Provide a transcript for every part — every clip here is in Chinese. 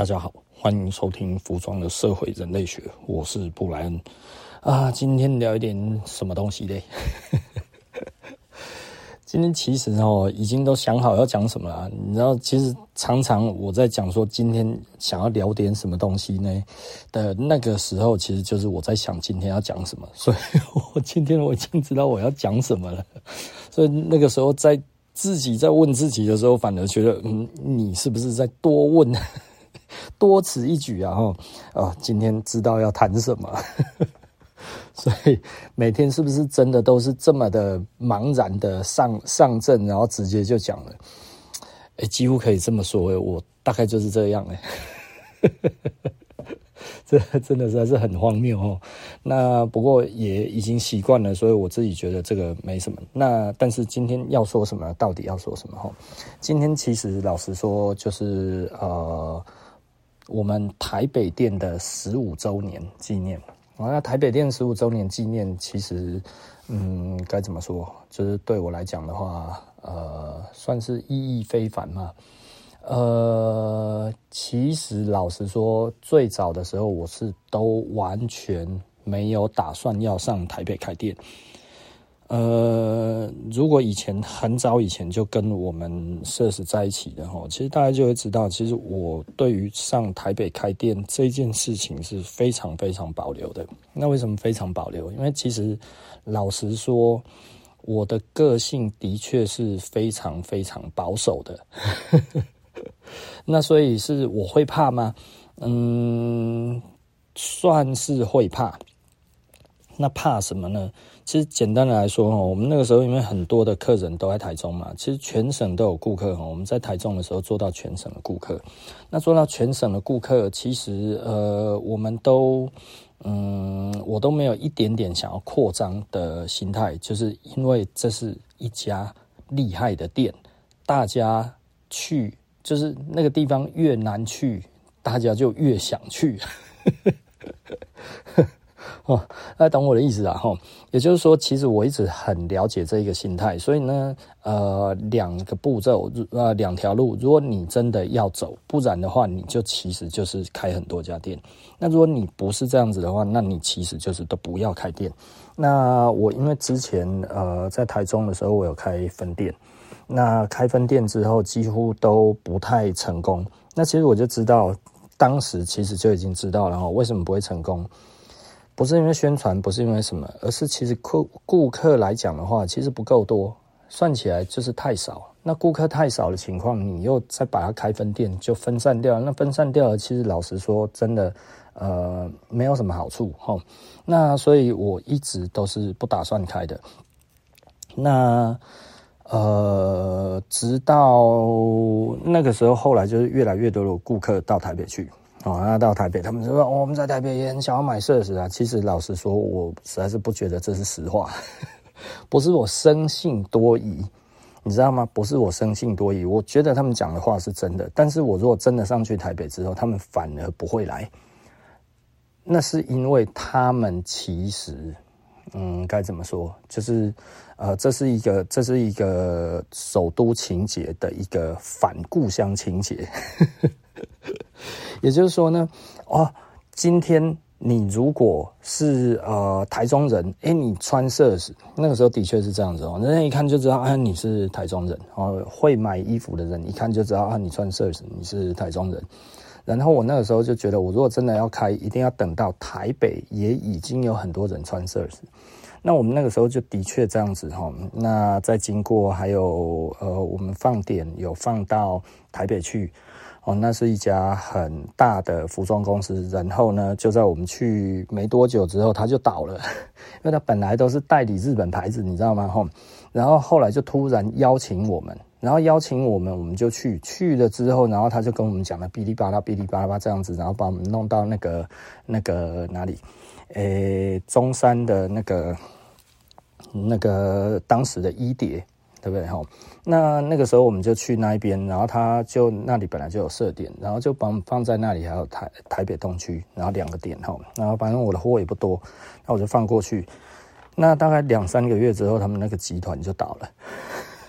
大家好，欢迎收听服装的社会人类学，我是布莱恩啊。今天聊一点什么东西嘞？今天其实哦，已经都想好要讲什么了。你知道，其实常常我在讲说今天想要聊点什么东西呢的那个时候，其实就是我在想今天要讲什么。所以我今天我已经知道我要讲什么了。所以那个时候在自己在问自己的时候，反而觉得嗯，你是不是在多问？多此一举啊！哈，啊，今天知道要谈什么，所以每天是不是真的都是这么的茫然的上上阵，然后直接就讲了？哎，几乎可以这么说，我大概就是这样哎，这真的实在是很荒谬哦。那不过也已经习惯了，所以我自己觉得这个没什么。那但是今天要说什么？到底要说什么？哈，今天其实老实说，就是呃。我们台北店的十五周年纪念，那台北店十五周年纪念，其实，嗯，该怎么说？就是对我来讲的话，呃，算是意义非凡嘛。呃，其实老实说，最早的时候，我是都完全没有打算要上台北开店。呃，如果以前很早以前就跟我们社死在一起的齁，其实大家就会知道，其实我对于上台北开店这件事情是非常非常保留的。那为什么非常保留？因为其实老实说，我的个性的确是非常非常保守的。那所以是我会怕吗？嗯，算是会怕。那怕什么呢？其实简单的来说，我们那个时候因为很多的客人都在台中嘛，其实全省都有顾客。我们在台中的时候做到全省的顾客，那做到全省的顾客，其实呃，我们都嗯，我都没有一点点想要扩张的心态，就是因为这是一家厉害的店，大家去就是那个地方越难去，大家就越想去。哦，那懂我的意思啊，哈，也就是说，其实我一直很了解这一个心态，所以呢，呃，两个步骤，呃，两条路，如果你真的要走，不然的话，你就其实就是开很多家店。那如果你不是这样子的话，那你其实就是都不要开店。那我因为之前呃在台中的时候，我有开分店，那开分店之后几乎都不太成功。那其实我就知道，当时其实就已经知道了哈，为什么不会成功。不是因为宣传，不是因为什么，而是其实顾顾客来讲的话，其实不够多，算起来就是太少。那顾客太少的情况，你又再把它开分店，就分散掉。那分散掉了，其实老实说，真的，呃，没有什么好处齁。那所以我一直都是不打算开的。那呃，直到那个时候，后来就是越来越多的顾客到台北去。哦，那到台北，他们就说，我们在台北也很想要买设施啊。其实老实说，我实在是不觉得这是实话，不是我生性多疑，你知道吗？不是我生性多疑，我觉得他们讲的话是真的。但是我如果真的上去台北之后，他们反而不会来，那是因为他们其实，嗯，该怎么说？就是，呃，这是一个，这是一个首都情节的一个反故乡情结。也就是说呢，哦，今天你如果是呃台中人，诶，你穿设死，那个时候的确是这样子哦，人家一看就知道啊你是台中人哦，会买衣服的人一看就知道啊你穿设死，你是台中人。然后我那个时候就觉得，我如果真的要开，一定要等到台北也已经有很多人穿设死。那我们那个时候就的确这样子哈。那再经过还有呃，我们放点有放到台北去。哦，那是一家很大的服装公司，然后呢，就在我们去没多久之后，他就倒了，因为他本来都是代理日本牌子，你知道吗？吼，然后后来就突然邀请我们，然后邀请我们，我们就去，去了之后，然后他就跟我们讲了哔哩吧啦，哔哩吧啦这样子，然后把我们弄到那个那个哪里，诶，中山的那个那个当时的一叠。对不对？哈，那那个时候我们就去那一边，然后他就那里本来就有设点，然后就把放在那里，还有台台北东区，然后两个点哈，然后反正我的货也不多，那我就放过去。那大概两三个月之后，他们那个集团就倒了，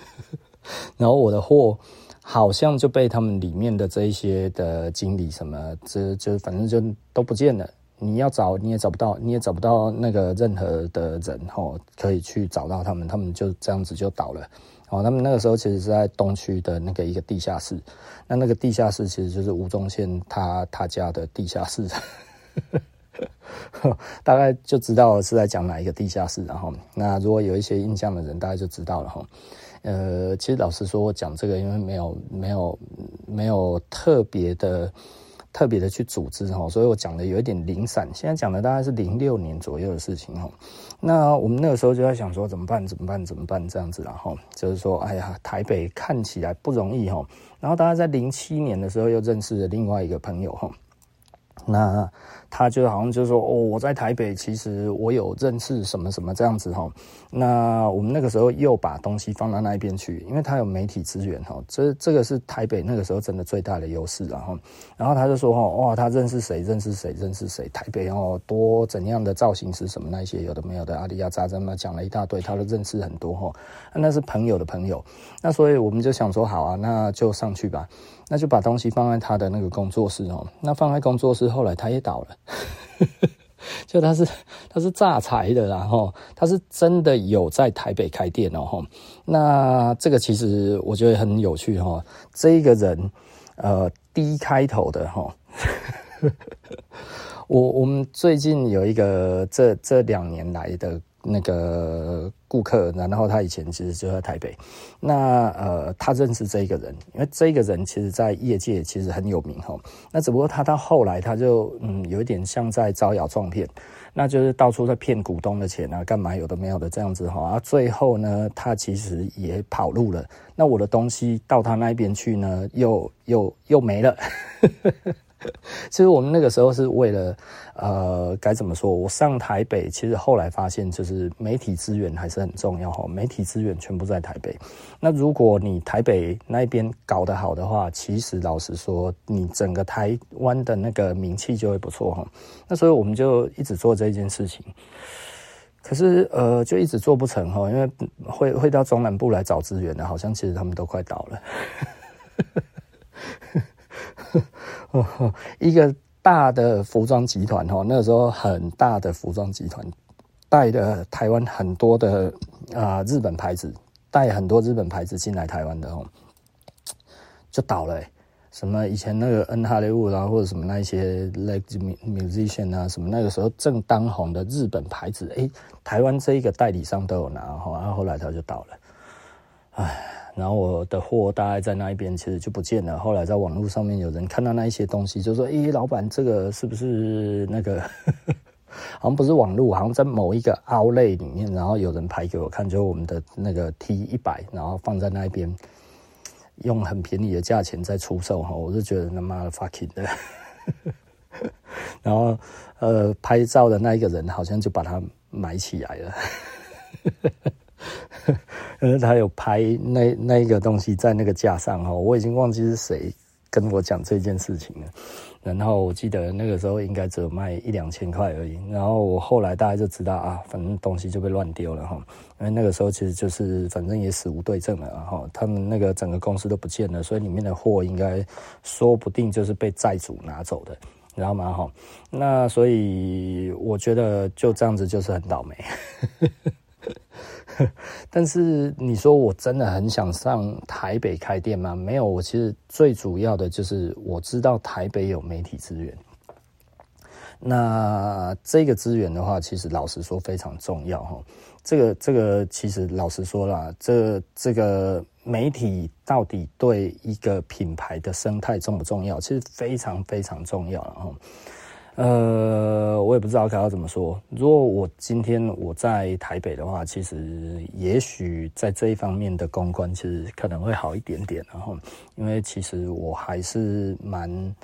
然后我的货好像就被他们里面的这一些的经理什么，这就反正就都不见了。你要找你也找不到，你也找不到那个任何的人吼，可以去找到他们，他们就这样子就倒了。哦，他们那个时候其实是在东区的那个一个地下室，那那个地下室其实就是吴宗宪他他家的地下室，大概就知道是在讲哪一个地下室，然后那如果有一些印象的人，大概就知道了哈。呃，其实老实说，我讲这个，因为没有没有没有特别的特别的去组织哈，所以我讲的有一点零散。现在讲的大概是零六年左右的事情哈。那我们那个时候就在想说，怎么办？怎么办？怎么办？这样子，然后就是说，哎呀，台北看起来不容易哈。然后大家在零七年的时候又认识了另外一个朋友哈。那他就好像就说哦，我在台北，其实我有认识什么什么这样子哈。那我们那个时候又把东西放到那一边去，因为他有媒体资源哈。这这个是台北那个时候真的最大的优势，然后然后他就说哈，哇，他认识谁？认识谁？认识谁？台北哦，多怎样的造型师什么那些有的没有的，阿里亚扎这么讲了一大堆，他都认识很多哈。那是朋友的朋友，那所以我们就想说好啊，那就上去吧。那就把东西放在他的那个工作室哦。那放在工作室，后来他也倒了，就他是他是诈财的，然后他是真的有在台北开店哦。那这个其实我觉得很有趣哈。这一个人，呃，D 开头的哈。我我们最近有一个这这两年来的。那个顾客，然后他以前其实就在台北，那呃，他认识这个人，因为这个人其实在业界其实很有名哈。那只不过他到后来他就嗯，有一点像在招摇撞骗，那就是到处在骗股东的钱啊，干嘛有的没有的这样子哈。啊，最后呢，他其实也跑路了。那我的东西到他那边去呢，又又又没了。其实我们那个时候是为了，呃，该怎么说？我上台北，其实后来发现，就是媒体资源还是很重要哈。媒体资源全部在台北，那如果你台北那边搞得好的话，其实老实说，你整个台湾的那个名气就会不错哈。那所以我们就一直做这件事情，可是呃，就一直做不成哈，因为会会到中南部来找资源的，好像其实他们都快倒了。一个大的服装集团哈，那时候很大的服装集团带的台湾很多的啊日本牌子，带很多日本牌子进来台湾的哦，就倒了。什么以前那个恩哈雷沃啊，或者什么那一些 like musician 啊，什么那个时候正当红的日本牌子，哎，台湾这一个代理商都有拿，然后后来他就倒了，唉。然后我的货大概在那一边，其实就不见了。后来在网络上面有人看到那一些东西，就说：“诶，老板，这个是不是那个？好像不是网络，好像在某一个凹类里面。”然后有人拍给我看，就我们的那个 T 一百，然后放在那一边，用很便宜的价钱在出售。哈，我就觉得他妈的 fucking 的。然后呃，拍照的那一个人好像就把它买起来了。呃，他有拍那那个东西在那个架上哈，我已经忘记是谁跟我讲这件事情了。然后我记得那个时候应该只有卖一两千块而已。然后我后来大家就知道啊，反正东西就被乱丢了哈。因为那个时候其实就是反正也死无对证了哈，他们那个整个公司都不见了，所以里面的货应该说不定就是被债主拿走的，你知道吗？哈，那所以我觉得就这样子就是很倒霉。但是你说我真的很想上台北开店吗？没有，我其实最主要的就是我知道台北有媒体资源。那这个资源的话，其实老实说非常重要哈。这个这个其实老实说啦，这这个媒体到底对一个品牌的生态重不重要？其实非常非常重要哈。呃，我也不知道该要怎么说。如果我今天我在台北的话，其实也许在这一方面的公关其实可能会好一点点。然后，因为其实我还是蛮，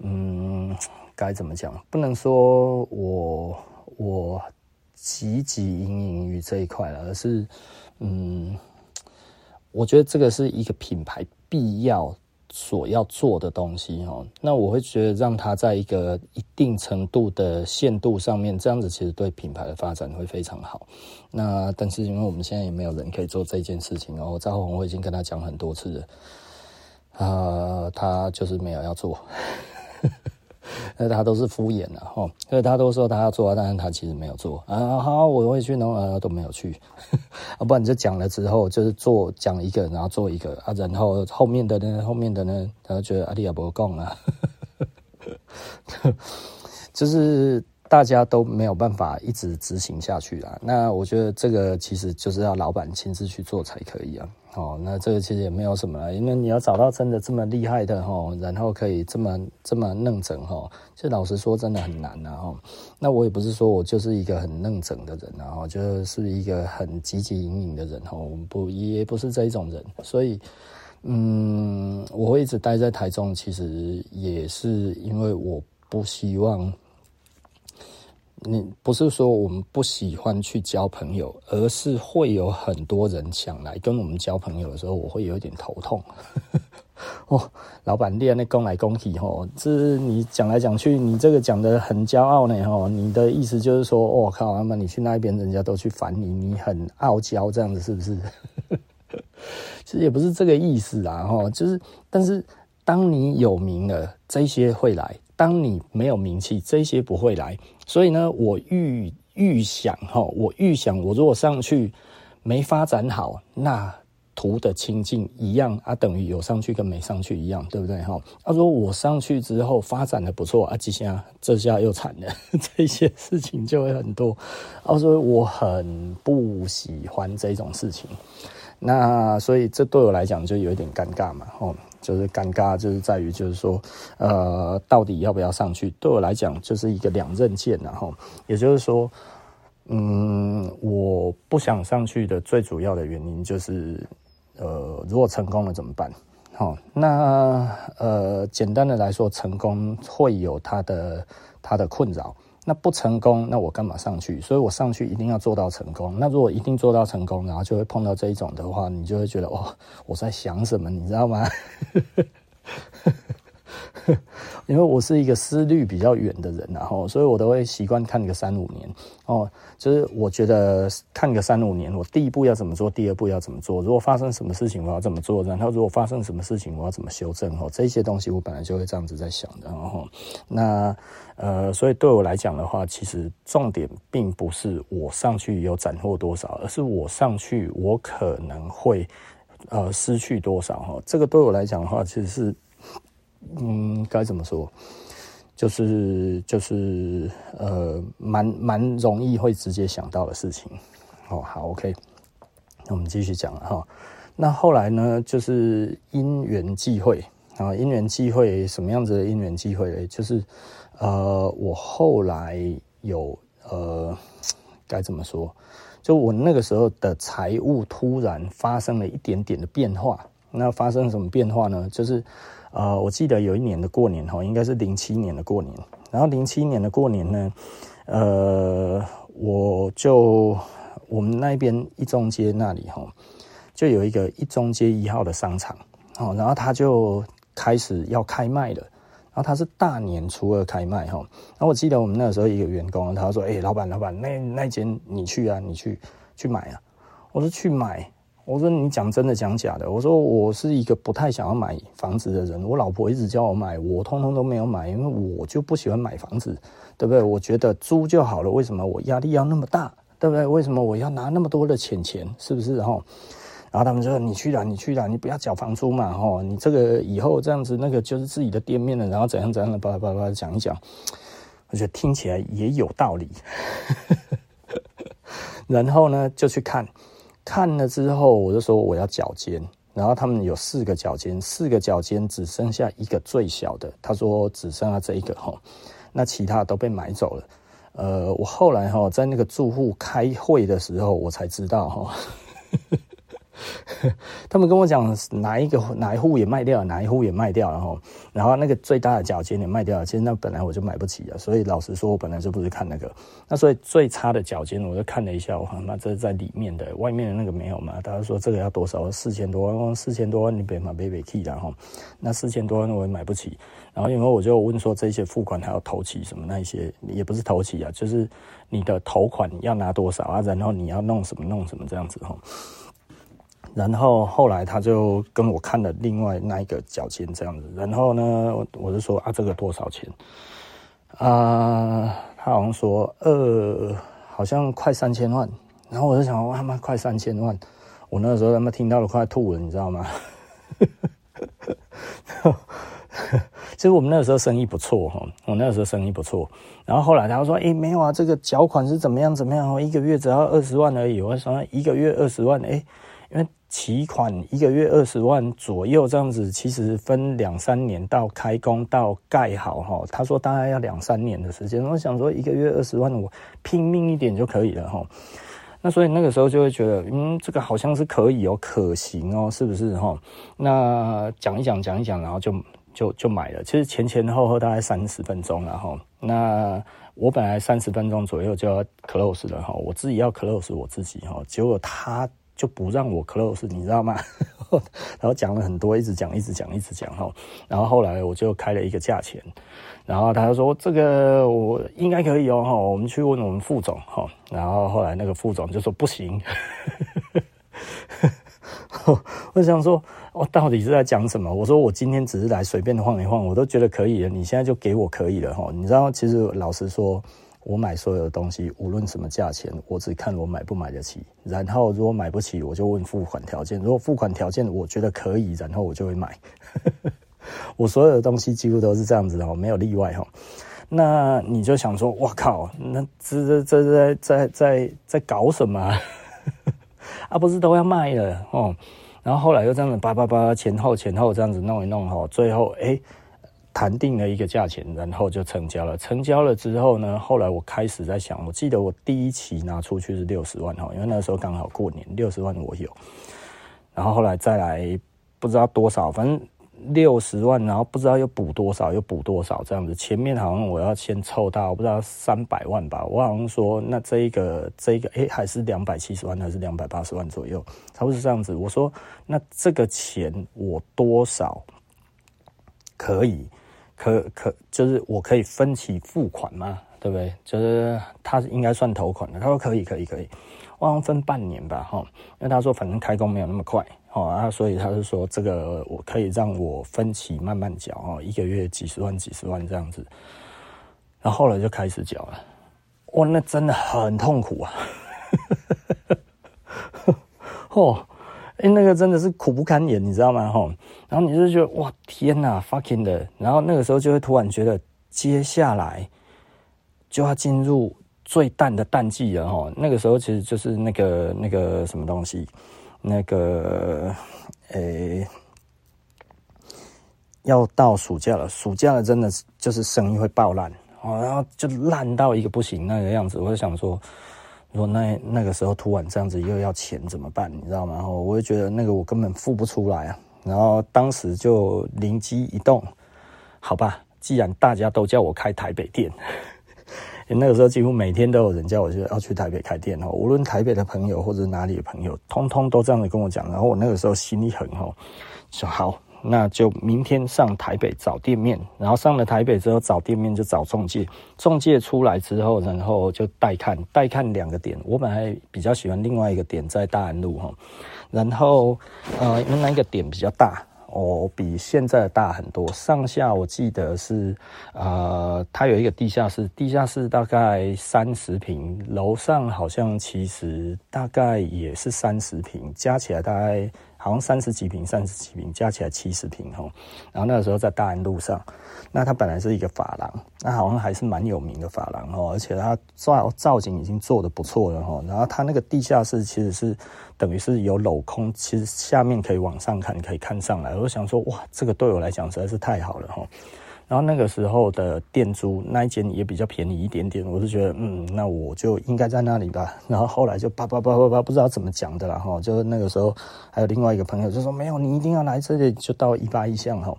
嗯，该怎么讲？不能说我我汲汲营营于这一块了，而是，嗯，我觉得这个是一个品牌必要。所要做的东西哦，那我会觉得让它在一个一定程度的限度上面，这样子其实对品牌的发展会非常好。那但是因为我们现在也没有人可以做这件事情哦，赵红我已经跟他讲很多次了，呃，他就是没有要做。那他都是敷衍的哈，所以他都说他要做，但是他其实没有做啊。好，我会去弄啊，都没有去。啊，不然你就讲了之后，就是做讲一个，然后做一个啊，然后后面的呢，后面的呢，他就觉得阿弟也不够啊，就是。大家都没有办法一直执行下去啦。那我觉得这个其实就是要老板亲自去做才可以啊。哦，那这个其实也没有什么啦，因为你要找到真的这么厉害的哈，然后可以这么这么弄整哈，其实老实说真的很难啊。哈，那我也不是说我就是一个很弄整的人啊，就是一个很汲汲营营的人哈，不也不是这一种人，所以嗯，我会一直待在台中，其实也是因为我不希望。你不是说我们不喜欢去交朋友，而是会有很多人想来跟我们交朋友的时候，我会有点头痛。哦，老板练那攻来攻去吼，这你讲来讲去，你这个讲得很骄傲呢吼，你的意思就是说，我、哦、靠，那么你去那边，人家都去烦你，你很傲娇这样子是不是？其实也不是这个意思啊吼，就是但是当你有名了，这些会来。当你没有名气，这些不会来。所以呢，我预预想哈，我预想我如果上去没发展好，那图的情境一样啊，等于有上去跟没上去一样，对不对哈？他说我上去之后发展的不错啊，这下这下又惨了，这些事情就会很多。他说我很不喜欢这种事情，那所以这对我来讲就有一点尴尬嘛，吼。就是尴尬，就是在于，就是说，呃，到底要不要上去？对我来讲，就是一个两刃剑，然后，也就是说，嗯，我不想上去的最主要的原因就是，呃，如果成功了怎么办？好，那呃，简单的来说，成功会有它的它的困扰。那不成功，那我干嘛上去？所以我上去一定要做到成功。那如果一定做到成功，然后就会碰到这一种的话，你就会觉得哦，我在想什么，你知道吗？因为我是一个思虑比较远的人，然后所以我都会习惯看个三五年哦。就是我觉得看个三五年，我第一步要怎么做，第二步要怎么做，如果发生什么事情，我要怎么做，然后如果发生什么事情，我要怎么修正哦。这些东西我本来就会这样子在想的，然后那呃，所以对我来讲的话，其实重点并不是我上去有斩获多少，而是我上去我可能会呃失去多少哈。这个对我来讲的话，其实是。嗯，该怎么说？就是就是呃，蛮蛮容易会直接想到的事情。哦，好，OK，那我们继续讲了哈。那后来呢，就是因缘际会啊，因缘际会什么样子的因缘际会呢？就是呃，我后来有呃，该怎么说？就我那个时候的财务突然发生了一点点的变化。那发生什么变化呢？就是。呃，我记得有一年的过年哈，应该是零七年的过年。然后零七年的过年呢，呃，我就我们那边一中街那里哈，就有一个一中街一号的商场哦，然后他就开始要开卖了。然后他是大年初二开卖哈。然后我记得我们那个时候一个员工，他说：“哎，老板，老板，那那间你去啊，你去去买啊。”我说：“去买。”我说你讲真的讲假的？我说我是一个不太想要买房子的人，我老婆一直叫我买，我通通都没有买，因为我就不喜欢买房子，对不对？我觉得租就好了，为什么我压力要那么大，对不对？为什么我要拿那么多的钱钱？是不是？然后，然后他们就说你去啦，你去啦，你不要缴房租嘛，吼，你这个以后这样子，那个就是自己的店面了，然后怎样怎样的，巴拉巴拉讲一讲，我觉得听起来也有道理，然后呢，就去看。看了之后，我就说我要脚尖，然后他们有四个脚尖，四个脚尖只剩下一个最小的，他说只剩下这一个哈，那其他都被买走了。呃，我后来哈在那个住户开会的时候，我才知道哈。他们跟我讲哪一个哪一户也卖掉，哪一户也卖掉了哈，然后那个最大的脚尖也卖掉了。其实那本来我就买不起啊，所以老实说，我本来就不是看那个。那所以最差的脚尖，我就看了一下，我看那这是在里面的，外面的那个没有嘛？大家说这个要多少？四千多万，四千多万你别买别别 key 然后那四千多万我也买不起。然后因为我就问说这些付款还要投起什么那一些，也不是投起啊，就是你的头款要拿多少啊？然后你要弄什么弄什么这样子哈。然后后来他就跟我看了另外那一个脚尖这样子，然后呢，我就说啊，这个多少钱？啊、他好像说呃，好像快三千万。然后我就想，哇他妈快三千万！我那个时候他妈听到了快吐了，你知道吗？其实我们那个时候生意不错哈，我那个时候生意不错。然后后来他说，哎，没有啊，这个缴款是怎么样怎么样，一个月只要二十万而已。我说一个月二十万，哎，起款一个月二十万左右这样子，其实分两三年到开工到盖好哈。他说大概要两三年的时间。我想说一个月二十万，我拼命一点就可以了哈。那所以那个时候就会觉得，嗯，这个好像是可以哦，可行哦，是不是哈？那讲一讲，讲一讲，然后就就就买了。其实前前后后大概三十分钟了哈。那我本来三十分钟左右就要 close 了哈，我自己要 close 我自己哈，结果他就不让我 close，你知道吗？然后讲了很多，一直讲，一直讲，一直讲哈。然后后来我就开了一个价钱。然后他就说：“这个我应该可以哦，哈，我们去问我们副总，哈。”然后后来那个副总就说：“不行。”我想说，我到底是在讲什么？我说我今天只是来随便晃一晃，我都觉得可以了。你现在就给我可以了，哈。你知道，其实老实说，我买所有的东西，无论什么价钱，我只看我买不买得起。然后如果买不起，我就问付款条件。如果付款条件我觉得可以，然后我就会买。我所有的东西几乎都是这样子的，没有例外哈。那你就想说，哇靠，那这这这在在在在搞什么啊？啊，不是都要卖了哦？然后后来又这样子叭叭叭前后前后这样子弄一弄哈，最后哎谈定了一个价钱，然后就成交了。成交了之后呢，后来我开始在想，我记得我第一期拿出去是六十万哈，因为那时候刚好过年，六十万我有。然后后来再来不知道多少，反正。六十万，然后不知道又补多少，又补多少这样子。前面好像我要先凑到不知道三百万吧，我好像说那这一个这一个哎还是两百七十万还是两百八十万左右，差不多是这样子。我说那这个钱我多少可以可可就是我可以分期付款吗？对不对？就是他应该算头款的。他说可以可以可以，我好像分半年吧哈，因为他说反正开工没有那么快。哦啊，所以他是说这个我可以让我分期慢慢缴哦，一个月几十万几十万这样子，然后后来就开始缴了，哇，那真的很痛苦啊，哦，哎，那个真的是苦不堪言，你知道吗？吼，然后你就觉得哇，天哪，fucking 的，然后那个时候就会突然觉得接下来就要进入最淡的淡季了，吼，那个时候其实就是那个那个什么东西。那个，诶、要到暑假了，暑假了，真的就是生意会爆烂哦，然后就烂到一个不行那个样子。我就想说，如果那那个时候突然这样子又要钱怎么办？你知道吗？然后我就觉得那个我根本付不出来啊。然后当时就灵机一动，好吧，既然大家都叫我开台北店。那个时候几乎每天都有人叫我就要去台北开店哦，无论台北的朋友或者哪里的朋友，通通都这样子跟我讲。然后我那个时候心里很吼，说好，那就明天上台北找店面。然后上了台北之后找店面就找中介，中介出来之后，然后就带看，带看两个点。我本来比较喜欢另外一个点在大安路哈，然后呃，因为那个点比较大。哦，比现在的大很多。上下我记得是，呃，它有一个地下室，地下室大概三十平，楼上好像其实大概也是三十平，加起来大概。好像三十几平，三十几平加起来七十平哈。然后那个时候在大安路上，那它本来是一个法廊，那好像还是蛮有名的法廊哦。而且它造造景已经做得不错了哈。然后它那个地下室其实是等于是有镂空，其实下面可以往上看，可以看上来。我想说，哇，这个对我来讲实在是太好了哈。然后那个时候的店租那一间也比较便宜一点点，我就觉得嗯，那我就应该在那里吧。然后后来就叭叭叭叭叭，不知道怎么讲的啦哈。就是那个时候还有另外一个朋友就说没有，你一定要来这里，就到一八一巷哈。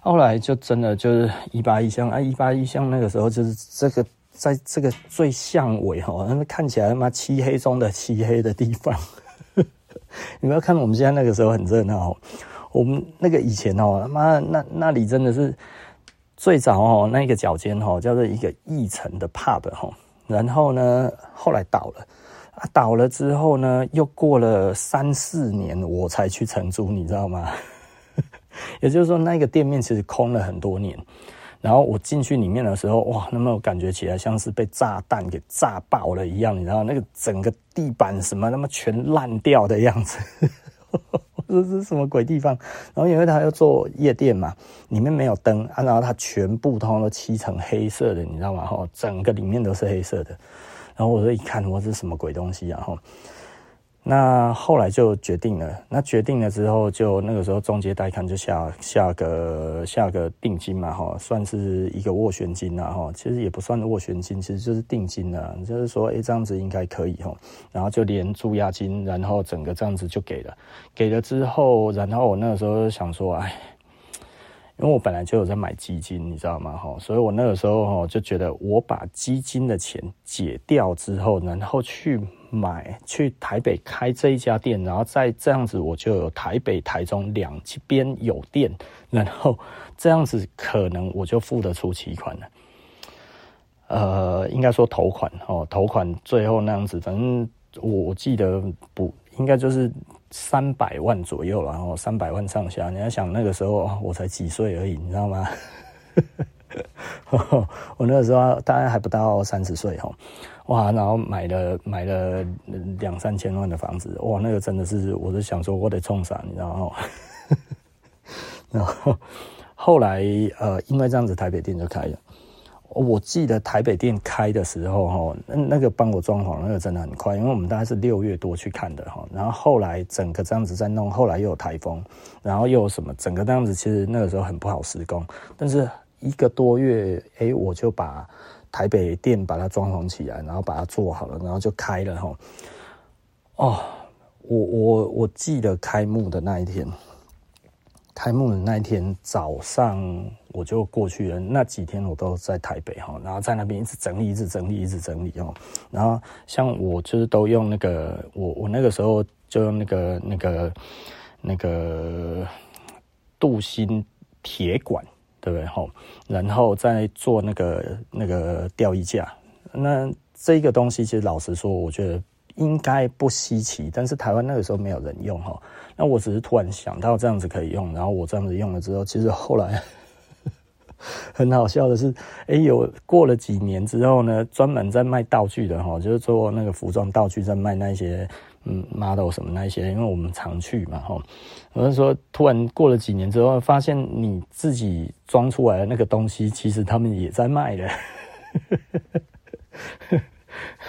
后来就真的就是一八一巷啊，一八一巷那个时候就是这个在这个最巷尾哈，那看起来他妈漆黑中的漆黑的地方。你不要看我们现在那个时候很热闹，我们那个以前哦他妈那那里真的是。最早哦，那个脚尖哦，叫做一个一层的 pub 哈，然后呢，后来倒了，啊，倒了之后呢，又过了三四年，我才去承租，你知道吗？也就是说，那个店面其实空了很多年。然后我进去里面的时候，哇，那么感觉起来像是被炸弹给炸爆了一样，你知道那个整个地板什么那么全烂掉的样子，这是什么鬼地方？然后因为他要做夜店嘛，里面没有灯啊，然后它全部通都漆成黑色的，你知道吗？哈，整个里面都是黑色的。然后我说一看，我这是什么鬼东西啊？哈。那后来就决定了，那决定了之后，就那个时候中介带看就下下个下个定金嘛，哈，算是一个斡旋金呐，哈，其实也不算斡旋金，其实就是定金了，就是说，哎，这样子应该可以哈，然后就连住押金，然后整个这样子就给了，给了之后，然后我那个时候就想说，哎。因为我本来就有在买基金，你知道吗？哈，所以我那个时候哈就觉得，我把基金的钱解掉之后，然后去买去台北开这一家店，然后再这样子，我就有台北、台中两边有店，然后这样子可能我就付得出期款了。呃，应该说头款哦，头款最后那样子，反正我记得不应该就是。三百万左右，然后三百万上下。你要想那个时候我才几岁而已，你知道吗？我那个时候大概还不到三十岁哈，哇，然后买了买了两三千万的房子，哇，那个真的是，我是想说我得冲啥，你知道吗？然后后来呃，因为这样子，台北店就开了。我记得台北店开的时候，哈，那那个帮我装潢，那个真的很快，因为我们大概是六月多去看的，哈，然后后来整个这样子在弄，后来又有台风，然后又有什么，整个这样子其实那个时候很不好施工，但是一个多月，哎，我就把台北店把它装潢起来，然后把它做好了，然后就开了，哈，哦，我我我记得开幕的那一天。开幕的那一天早上，我就过去了。那几天我都在台北哈，然后在那边一直整理，一直整理，一直整理哦。然后像我就是都用那个，我我那个时候就用那个那个那个镀锌铁管，对不对哈？然后再做那个那个吊衣架。那这个东西其实老实说，我觉得。应该不稀奇，但是台湾那个时候没有人用哈。那我只是突然想到这样子可以用，然后我这样子用了之后，其实后来 很好笑的是，哎，有过了几年之后呢，专门在卖道具的哈，就是做那个服装道具，在卖那些嗯 model 什么那些，因为我们常去嘛哈。我是说，突然过了几年之后，发现你自己装出来的那个东西，其实他们也在卖的。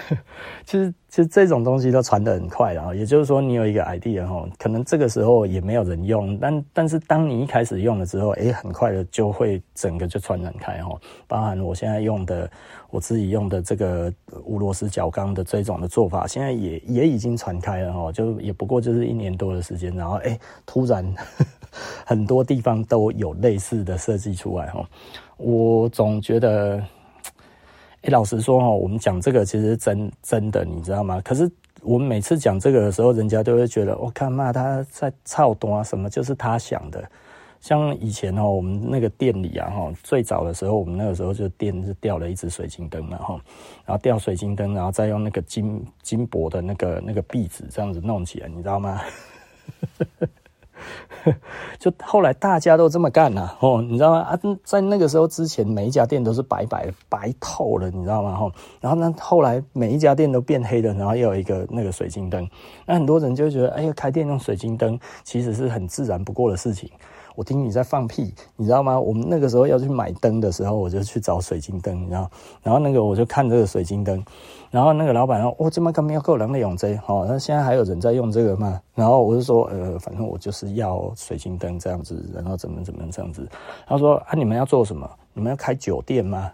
其实，其实这种东西都传得很快啊。也就是说，你有一个 idea，可能这个时候也没有人用，但但是当你一开始用了之后，哎，很快的就会整个就传染开哈。包含我现在用的，我自己用的这个无螺丝角钢的这种的做法，现在也也已经传开了哈。就也不过就是一年多的时间，然后哎，突然 很多地方都有类似的设计出来哈。我总觉得。哎，老实说哈，我们讲这个其实真真的，你知道吗？可是我们每次讲这个的时候，人家都会觉得，我看嘛，他在操多啊，什么就是他想的。像以前哈，我们那个店里啊哈，最早的时候，我们那个时候就店是吊了一只水晶灯嘛哈，然后吊水晶灯，然后再用那个金金箔的那个那个壁纸这样子弄起来，你知道吗？就后来大家都这么干呐，哦，你知道吗？啊，在那个时候之前，每一家店都是白白，白透了，你知道吗？哈，然后呢，后来每一家店都变黑了，然后又有一个那个水晶灯，那很多人就觉得，哎呀，开店用水晶灯其实是很自然不过的事情。我听你在放屁，你知道吗？我们那个时候要去买灯的时候，我就去找水晶灯，你知道？然后那个我就看这个水晶灯，然后那个老板说：“哦，这么干没有够人的用这？哦，那现在还有人在用这个吗？”然后我就说：“呃，反正我就是要水晶灯这样子，然后怎么怎么这样子。”他说：“啊，你们要做什么？你们要开酒店吗？”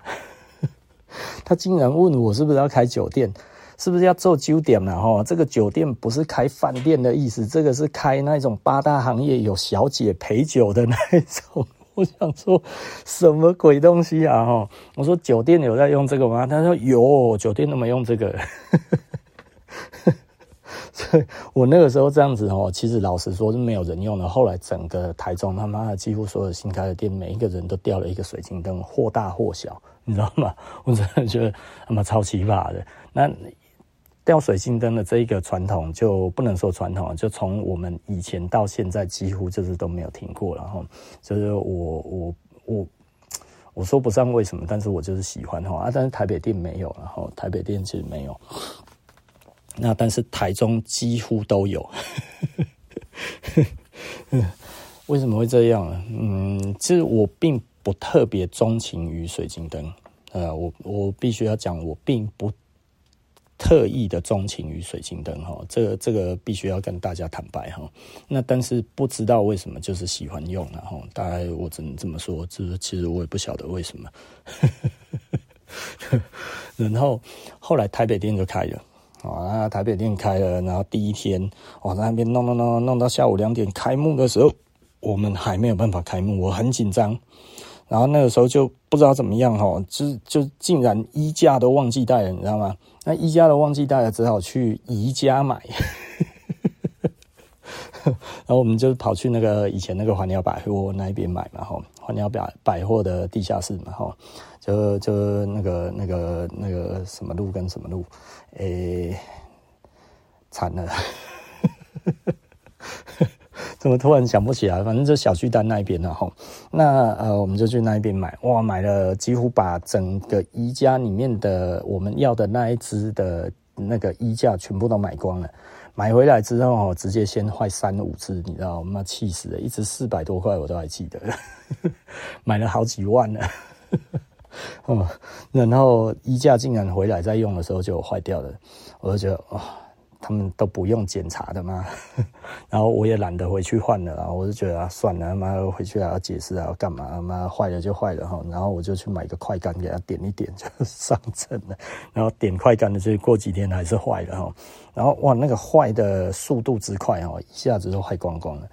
他竟然问我是不是要开酒店。是不是要做酒店了哈？这个酒店不是开饭店的意思，这个是开那种八大行业有小姐陪酒的那一种。我想说什么鬼东西啊哈？我说酒店有在用这个吗？他说有，酒店都没用这个。所以我那个时候这样子哦，其实老实说是没有人用的。后来整个台中他妈的几乎所有新开的店，每一个人都吊了一个水晶灯，或大或小，你知道吗？我真的觉得他妈超奇葩的。那。吊水晶灯的这一个传统就不能说传统，就从我们以前到现在几乎就是都没有停过了哈。就是我我我我说不上为什么，但是我就是喜欢哈啊。但是台北店没有，然后台北店其实没有。那但是台中几乎都有。为什么会这样呢？嗯，其实我并不特别钟情于水晶灯。呃，我我必须要讲，我并不。特意的钟情于水晶灯哈，这个这个必须要跟大家坦白哈。那但是不知道为什么就是喜欢用了哈。大概我只能这么说，这其实我也不晓得为什么。然后后来台北店就开了啊，台北店开了，然后第一天我在那边弄弄弄弄到下午两点开幕的时候，我们还没有办法开幕，我很紧张。然后那个时候就不知道怎么样哈，就就竟然衣架都忘记带了，你知道吗？那宜家的旺季，大家，只好去宜家买。然后我们就跑去那个以前那个环鸟百货那边买嘛，哈，环鸟百百货的地下室嘛，哈，就就那个那个那个什么路跟什么路，诶，惨了。怎么突然想不起来？反正就小巨蛋那边然后，那呃，我们就去那边买，哇，买了几乎把整个宜家里面的我们要的那一只的那个衣架全部都买光了。买回来之后，直接先坏三五只，你知道吗？气死了，一只四百多块，我都还记得，买了好几万呢。哦，然后衣架竟然回来再用的时候就坏掉了，我就觉得哇。他们都不用检查的嘛，然后我也懒得回去换了，然后我就觉得啊，算了，妈回去还要解释还要干嘛？妈坏了就坏了哈，然后我就去买个快干给他点一点 就上秤了，然后点快干的就过几天还是坏了哈，然后哇，那个坏的速度之快哈，一下子就坏光光了，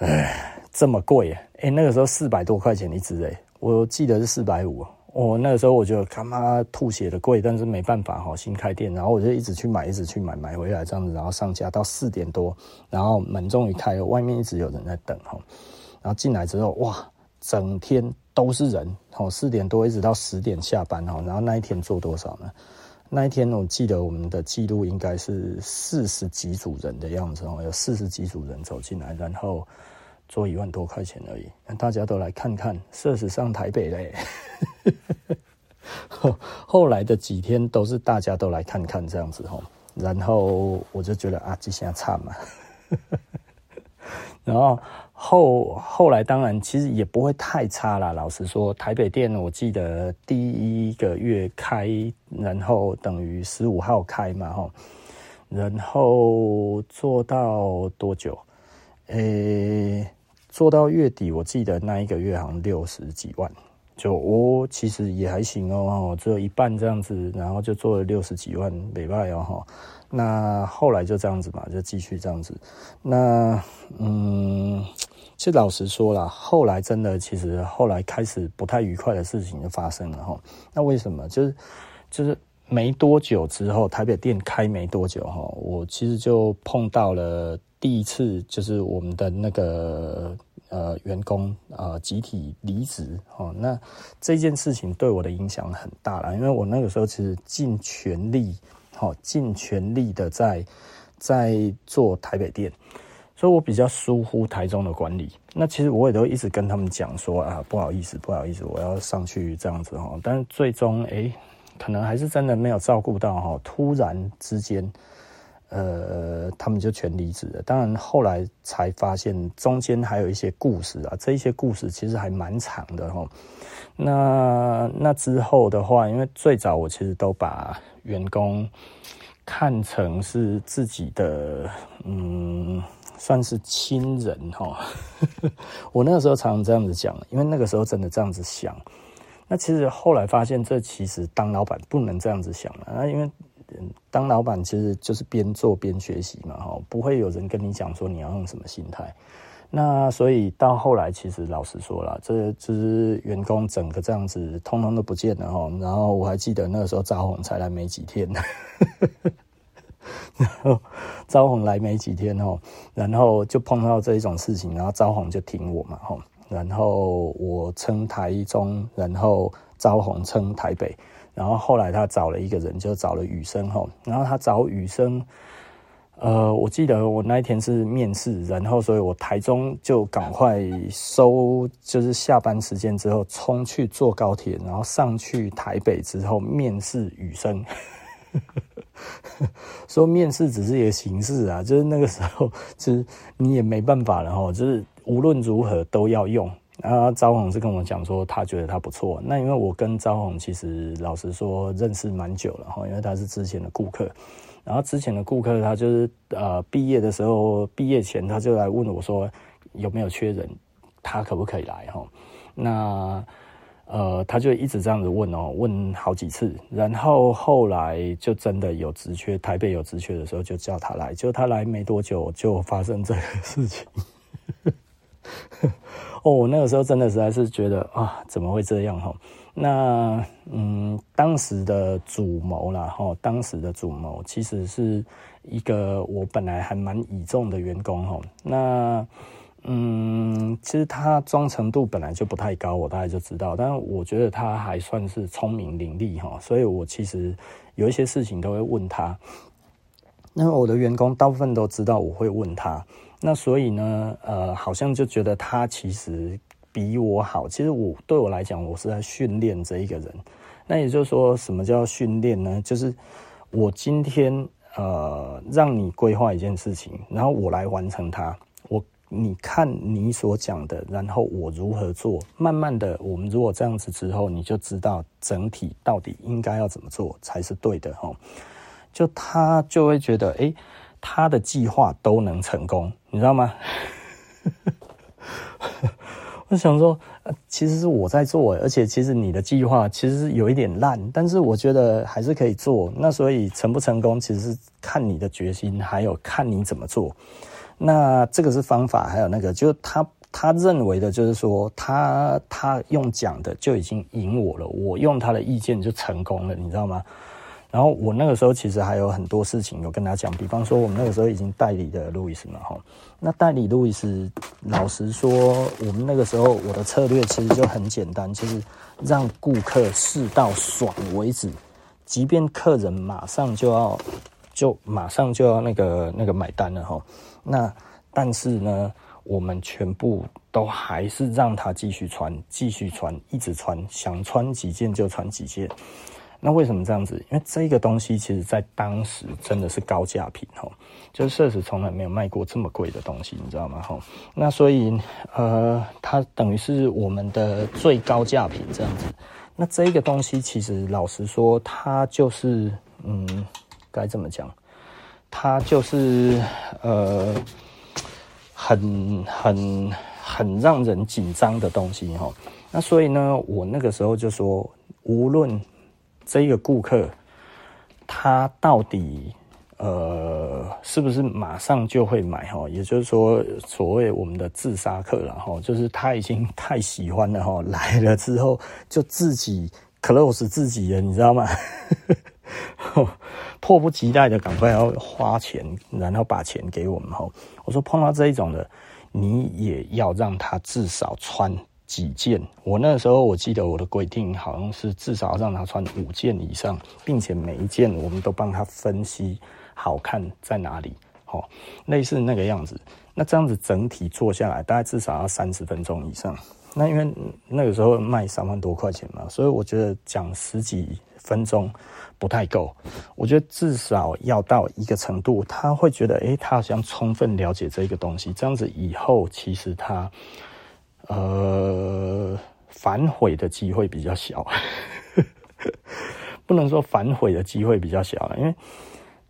哎，这么贵哎，那个时候四百多块钱一支哎，我记得是四百五。我、那个时候我就他妈吐血的贵，但是没办法哈，新开店，然后我就一直去买，一直去买，买回来这样子，然后上架到四点多，然后门终于开了，外面一直有人在等哈，然后进来之后哇，整天都是人，哦，四点多一直到十点下班哈，然后那一天做多少呢？那一天我记得我们的记录应该是四十几组人的样子哦，有四十几组人走进来，然后。做一万多块钱而已，大家都来看看，设施上台北嘞。后来的几天都是大家都来看看这样子吼，然后我就觉得啊，这下差嘛。然后后后来当然其实也不会太差啦。老实说，台北店我记得第一个月开，然后等于十五号开嘛吼，然后做到多久？诶、做到月底，我记得那一个月好像六十几万，就我、哦、其实也还行哦，只有一半这样子，然后就做了六十几万，没办法哈。那后来就这样子嘛，就继续这样子。那嗯，其实老实说啦，后来真的其实后来开始不太愉快的事情就发生了哈。那为什么？就是就是没多久之后，台北店开没多久哈，我其实就碰到了第一次，就是我们的那个。呃，员工呃集体离职哦，那这件事情对我的影响很大了，因为我那个时候其实尽全力，好尽全力的在在做台北店，所以我比较疏忽台中的管理。那其实我也都一直跟他们讲说啊，不好意思，不好意思，我要上去这样子哈，但是最终哎，可能还是真的没有照顾到哈，突然之间。呃，他们就全离职了。当然后来才发现中间还有一些故事啊，这一些故事其实还蛮长的哈。那那之后的话，因为最早我其实都把员工看成是自己的，嗯，算是亲人哈。我那个时候常常这样子讲，因为那个时候真的这样子想。那其实后来发现，这其实当老板不能这样子想了啊，因为。当老板其实就是边做边学习嘛，哈，不会有人跟你讲说你要用什么心态。那所以到后来，其实老实说了，这就是员工整个这样子，通通都不见了哈。然后我还记得那个时候招红才来没几天，然后招红来没几天，然后就碰到这一种事情，然后招红就挺我嘛，哈。然后我称台中，然后招红撑台北，然后后来他找了一个人，就找了雨生哈，然后他找雨生。呃，我记得我那一天是面试，然后所以我台中就赶快收，就是下班时间之后冲去坐高铁，然后上去台北之后面试雨生。说面试只是一个形式啊，就是那个时候，就是你也没办法了哈，就是无论如何都要用。然后招红是跟我讲说，他觉得他不错。那因为我跟招红其实老实说认识蛮久了哈，因为他是之前的顾客。然后之前的顾客他就是呃毕业的时候，毕业前他就来问我说有没有缺人，他可不可以来哈？那呃他就一直这样子问哦，问好几次。然后后来就真的有职缺，台北有职缺的时候就叫他来，就他来没多久就发生这个事情。哦，我那个时候真的实在是觉得啊，怎么会这样哈？那嗯，当时的主谋啦哈，当时的主谋其实是一个我本来还蛮倚重的员工哈。那嗯，其实他忠诚度本来就不太高，我大概就知道。但是我觉得他还算是聪明伶俐哈，所以我其实有一些事情都会问他。那我的员工大部分都知道我会问他。那所以呢，呃，好像就觉得他其实比我好。其实我对我来讲，我是在训练这一个人。那也就是说，什么叫训练呢？就是我今天呃，让你规划一件事情，然后我来完成它。我你看你所讲的，然后我如何做。慢慢的，我们如果这样子之后，你就知道整体到底应该要怎么做才是对的齁。就他就会觉得，诶。他的计划都能成功，你知道吗？我想说，其实是我在做，而且其实你的计划其实有一点烂，但是我觉得还是可以做。那所以成不成功，其实是看你的决心，还有看你怎么做。那这个是方法，还有那个，就他他认为的，就是说他他用讲的就已经赢我了，我用他的意见就成功了，你知道吗？然后我那个时候其实还有很多事情有跟他讲，比方说我们那个时候已经代理的路易斯嘛，哈，那代理路易斯，老实说，我们那个时候我的策略其实就很简单，就是让顾客试到爽为止，即便客人马上就要就马上就要那个那个买单了，哈，那但是呢，我们全部都还是让他继续穿，继续穿，一直穿，想穿几件就穿几件。那为什么这样子？因为这个东西其实在当时真的是高价品哈，就是设施从来没有卖过这么贵的东西，你知道吗？哈，那所以呃，它等于是我们的最高价品这样子。那这个东西其实老实说，它就是嗯，该怎么讲？它就是呃，很很很让人紧张的东西哈。那所以呢，我那个时候就说，无论这个顾客，他到底呃是不是马上就会买哈？也就是说，所谓我们的自杀客了哈，就是他已经太喜欢了哈，来了之后就自己 close 自己了，你知道吗？迫不及待的赶快要花钱，然后把钱给我们哈。我说碰到这一种的，你也要让他至少穿。几件？我那时候我记得我的规定好像是至少让他穿五件以上，并且每一件我们都帮他分析好看在哪里，好，类似那个样子。那这样子整体做下来，大概至少要三十分钟以上。那因为那个时候卖三万多块钱嘛，所以我觉得讲十几分钟不太够。我觉得至少要到一个程度，他会觉得，诶，他好像充分了解这个东西。这样子以后其实他。呃，反悔的机会比较小，不能说反悔的机会比较小了，因为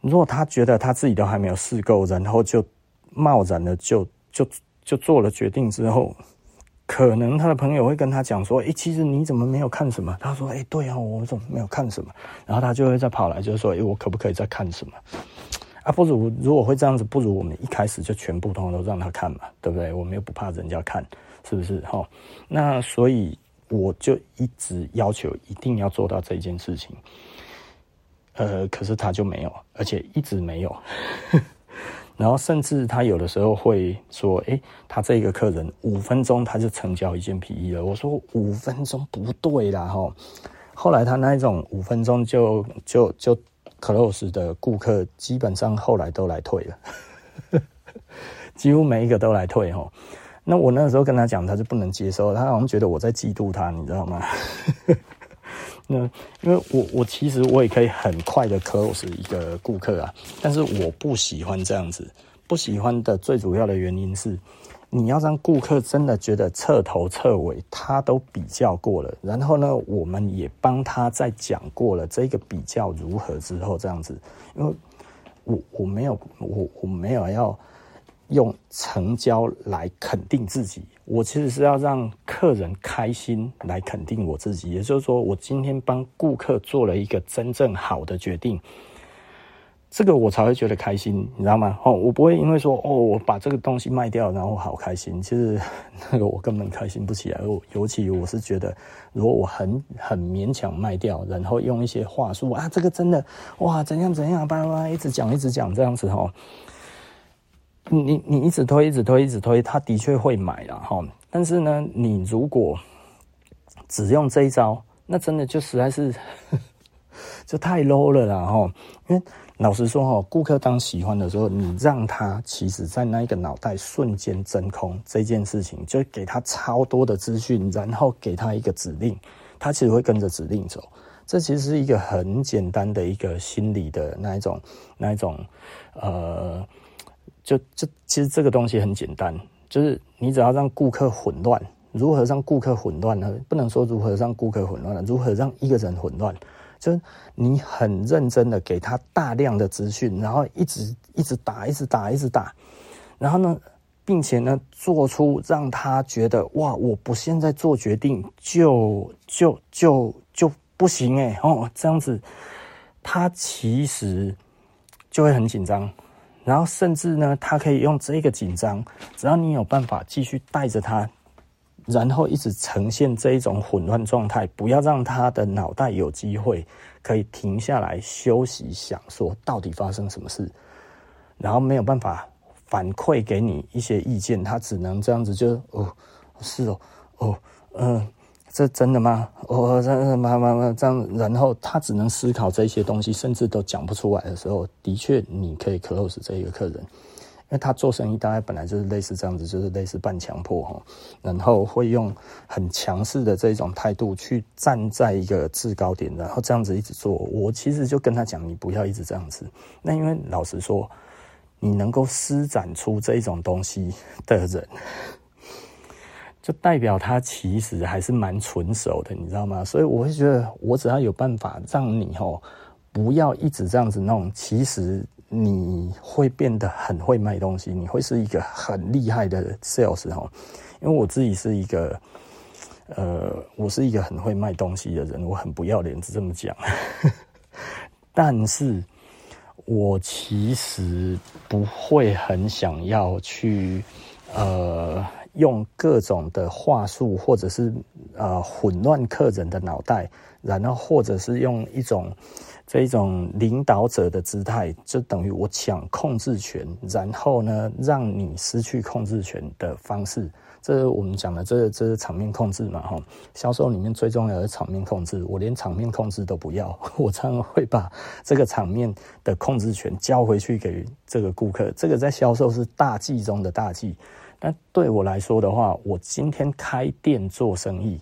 如果他觉得他自己都还没有试够，然后就贸然的就就就做了决定之后，可能他的朋友会跟他讲说：“诶，其实你怎么没有看什么？”他说：“诶，对啊，我怎么没有看什么？”然后他就会再跑来，就说：“诶，我可不可以再看什么？”啊，不如如果会这样子，不如我们一开始就全部通通都让他看嘛，对不对？我们又不怕人家看。是不是哈？那所以我就一直要求一定要做到这件事情。呃，可是他就没有，而且一直没有。然后甚至他有的时候会说：“诶，他这个客人五分钟他就成交一件皮衣了。”我说：“五分钟不对啦，哈。”后来他那一种五分钟就就就 close 的顾客，基本上后来都来退了，几乎每一个都来退哈。那我那个时候跟他讲，他就不能接受，他好像觉得我在嫉妒他，你知道吗？那因为我我其实我也可以很快的 close 一个顾客啊，但是我不喜欢这样子，不喜欢的最主要的原因是，你要让顾客真的觉得彻头彻尾他都比较过了，然后呢，我们也帮他再讲过了这个比较如何之后这样子，因为我我没有我我没有要。用成交来肯定自己，我其实是要让客人开心来肯定我自己。也就是说，我今天帮顾客做了一个真正好的决定，这个我才会觉得开心，你知道吗？哦，我不会因为说哦，我把这个东西卖掉，然后好开心。其实那个我根本开心不起来。尤其我是觉得，如果我很很勉强卖掉，然后用一些话术啊，这个真的哇，怎样怎样，叭叭叭，一直讲一直讲这样子哦。你你一直推一直推一直推，他的确会买了哈。但是呢，你如果只用这一招，那真的就实在是 就太 low 了啦哈。因为老实说哈，顾客当喜欢的时候，你让他其实在那一个脑袋瞬间真空这件事情，就给他超多的资讯，然后给他一个指令，他其实会跟着指令走。这其实是一个很简单的一个心理的那一种那一种呃。就就其实这个东西很简单，就是你只要让顾客混乱，如何让顾客混乱呢？不能说如何让顾客混乱了，如何让一个人混乱？就是你很认真的给他大量的资讯，然后一直一直打，一直打，一直打，然后呢，并且呢，做出让他觉得哇，我不现在做决定就就就就不行诶哦，这样子，他其实就会很紧张。然后甚至呢，他可以用这个紧张，只要你有办法继续带着他，然后一直呈现这一种混乱状态，不要让他的脑袋有机会可以停下来休息，想说到底发生什么事，然后没有办法反馈给你一些意见，他只能这样子就哦，是哦，哦，嗯。这真的吗？我这妈妈妈这样，然后他只能思考这些东西，甚至都讲不出来的时候，的确你可以 close 这一个客人，因为他做生意大概本来就是类似这样子，就是类似半强迫哈，然后会用很强势的这种态度去站在一个制高点，然后这样子一直做。我其实就跟他讲，你不要一直这样子。那因为老实说，你能够施展出这种东西的人。就代表他其实还是蛮纯熟的，你知道吗？所以我会觉得，我只要有办法让你哦不要一直这样子弄，其实你会变得很会卖东西，你会是一个很厉害的 sales 吼。因为我自己是一个，呃，我是一个很会卖东西的人，我很不要脸，这么讲。但是，我其实不会很想要去，呃。用各种的话术，或者是呃混乱客人的脑袋，然后或者是用一种这一种领导者的姿态，就等于我抢控制权，然后呢让你失去控制权的方式。这是我们讲的，这这是场面控制嘛？哈，销售里面最重要的场面控制，我连场面控制都不要，我常常会把这个场面的控制权交回去给这个顾客。这个在销售是大忌中的大忌。但对我来说的话，我今天开店做生意，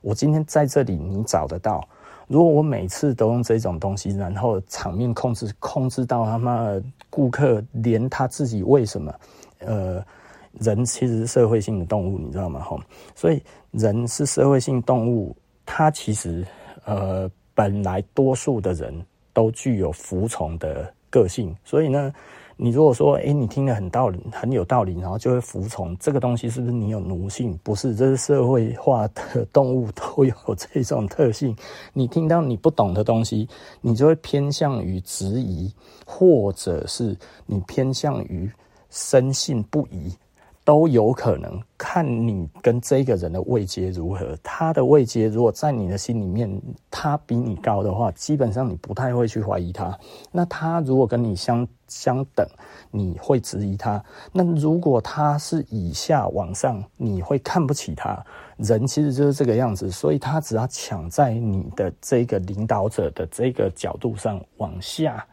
我今天在这里你找得到。如果我每次都用这种东西，然后场面控制控制到他妈的顾客连他自己为什么，呃，人其实是社会性的动物，你知道吗？吼，所以人是社会性动物，他其实呃本来多数的人都具有服从的个性，所以呢。你如果说，诶、你听得很道理，很有道理，然后就会服从这个东西，是不是你有奴性？不是，这是社会化的动物都有 这种特性。你听到你不懂的东西，你就会偏向于质疑，或者是你偏向于深信不疑。都有可能，看你跟这个人的位阶如何。他的位阶如果在你的心里面，他比你高的话，基本上你不太会去怀疑他。那他如果跟你相相等，你会质疑他。那如果他是以下往上，你会看不起他。人其实就是这个样子，所以他只要抢在你的这个领导者的这个角度上往下，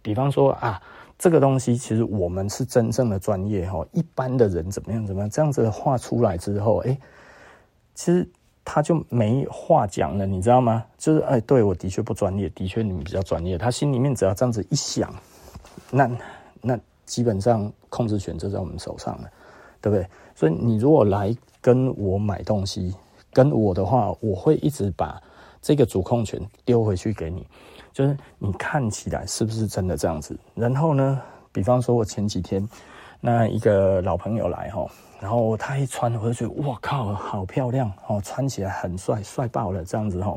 比方说啊。这个东西其实我们是真正的专业哈，一般的人怎么样怎么样，这样子画出来之后，哎，其实他就没话讲了，你知道吗？就是哎，对我的确不专业，的确你们比较专业。他心里面只要这样子一想，那那基本上控制权就在我们手上了，对不对？所以你如果来跟我买东西，跟我的话，我会一直把这个主控权丢回去给你。就是你看起来是不是真的这样子？然后呢，比方说我前几天那一个老朋友来哈，然后他一穿，我就觉得哇靠，好漂亮哦，穿起来很帅，帅爆了这样子哈。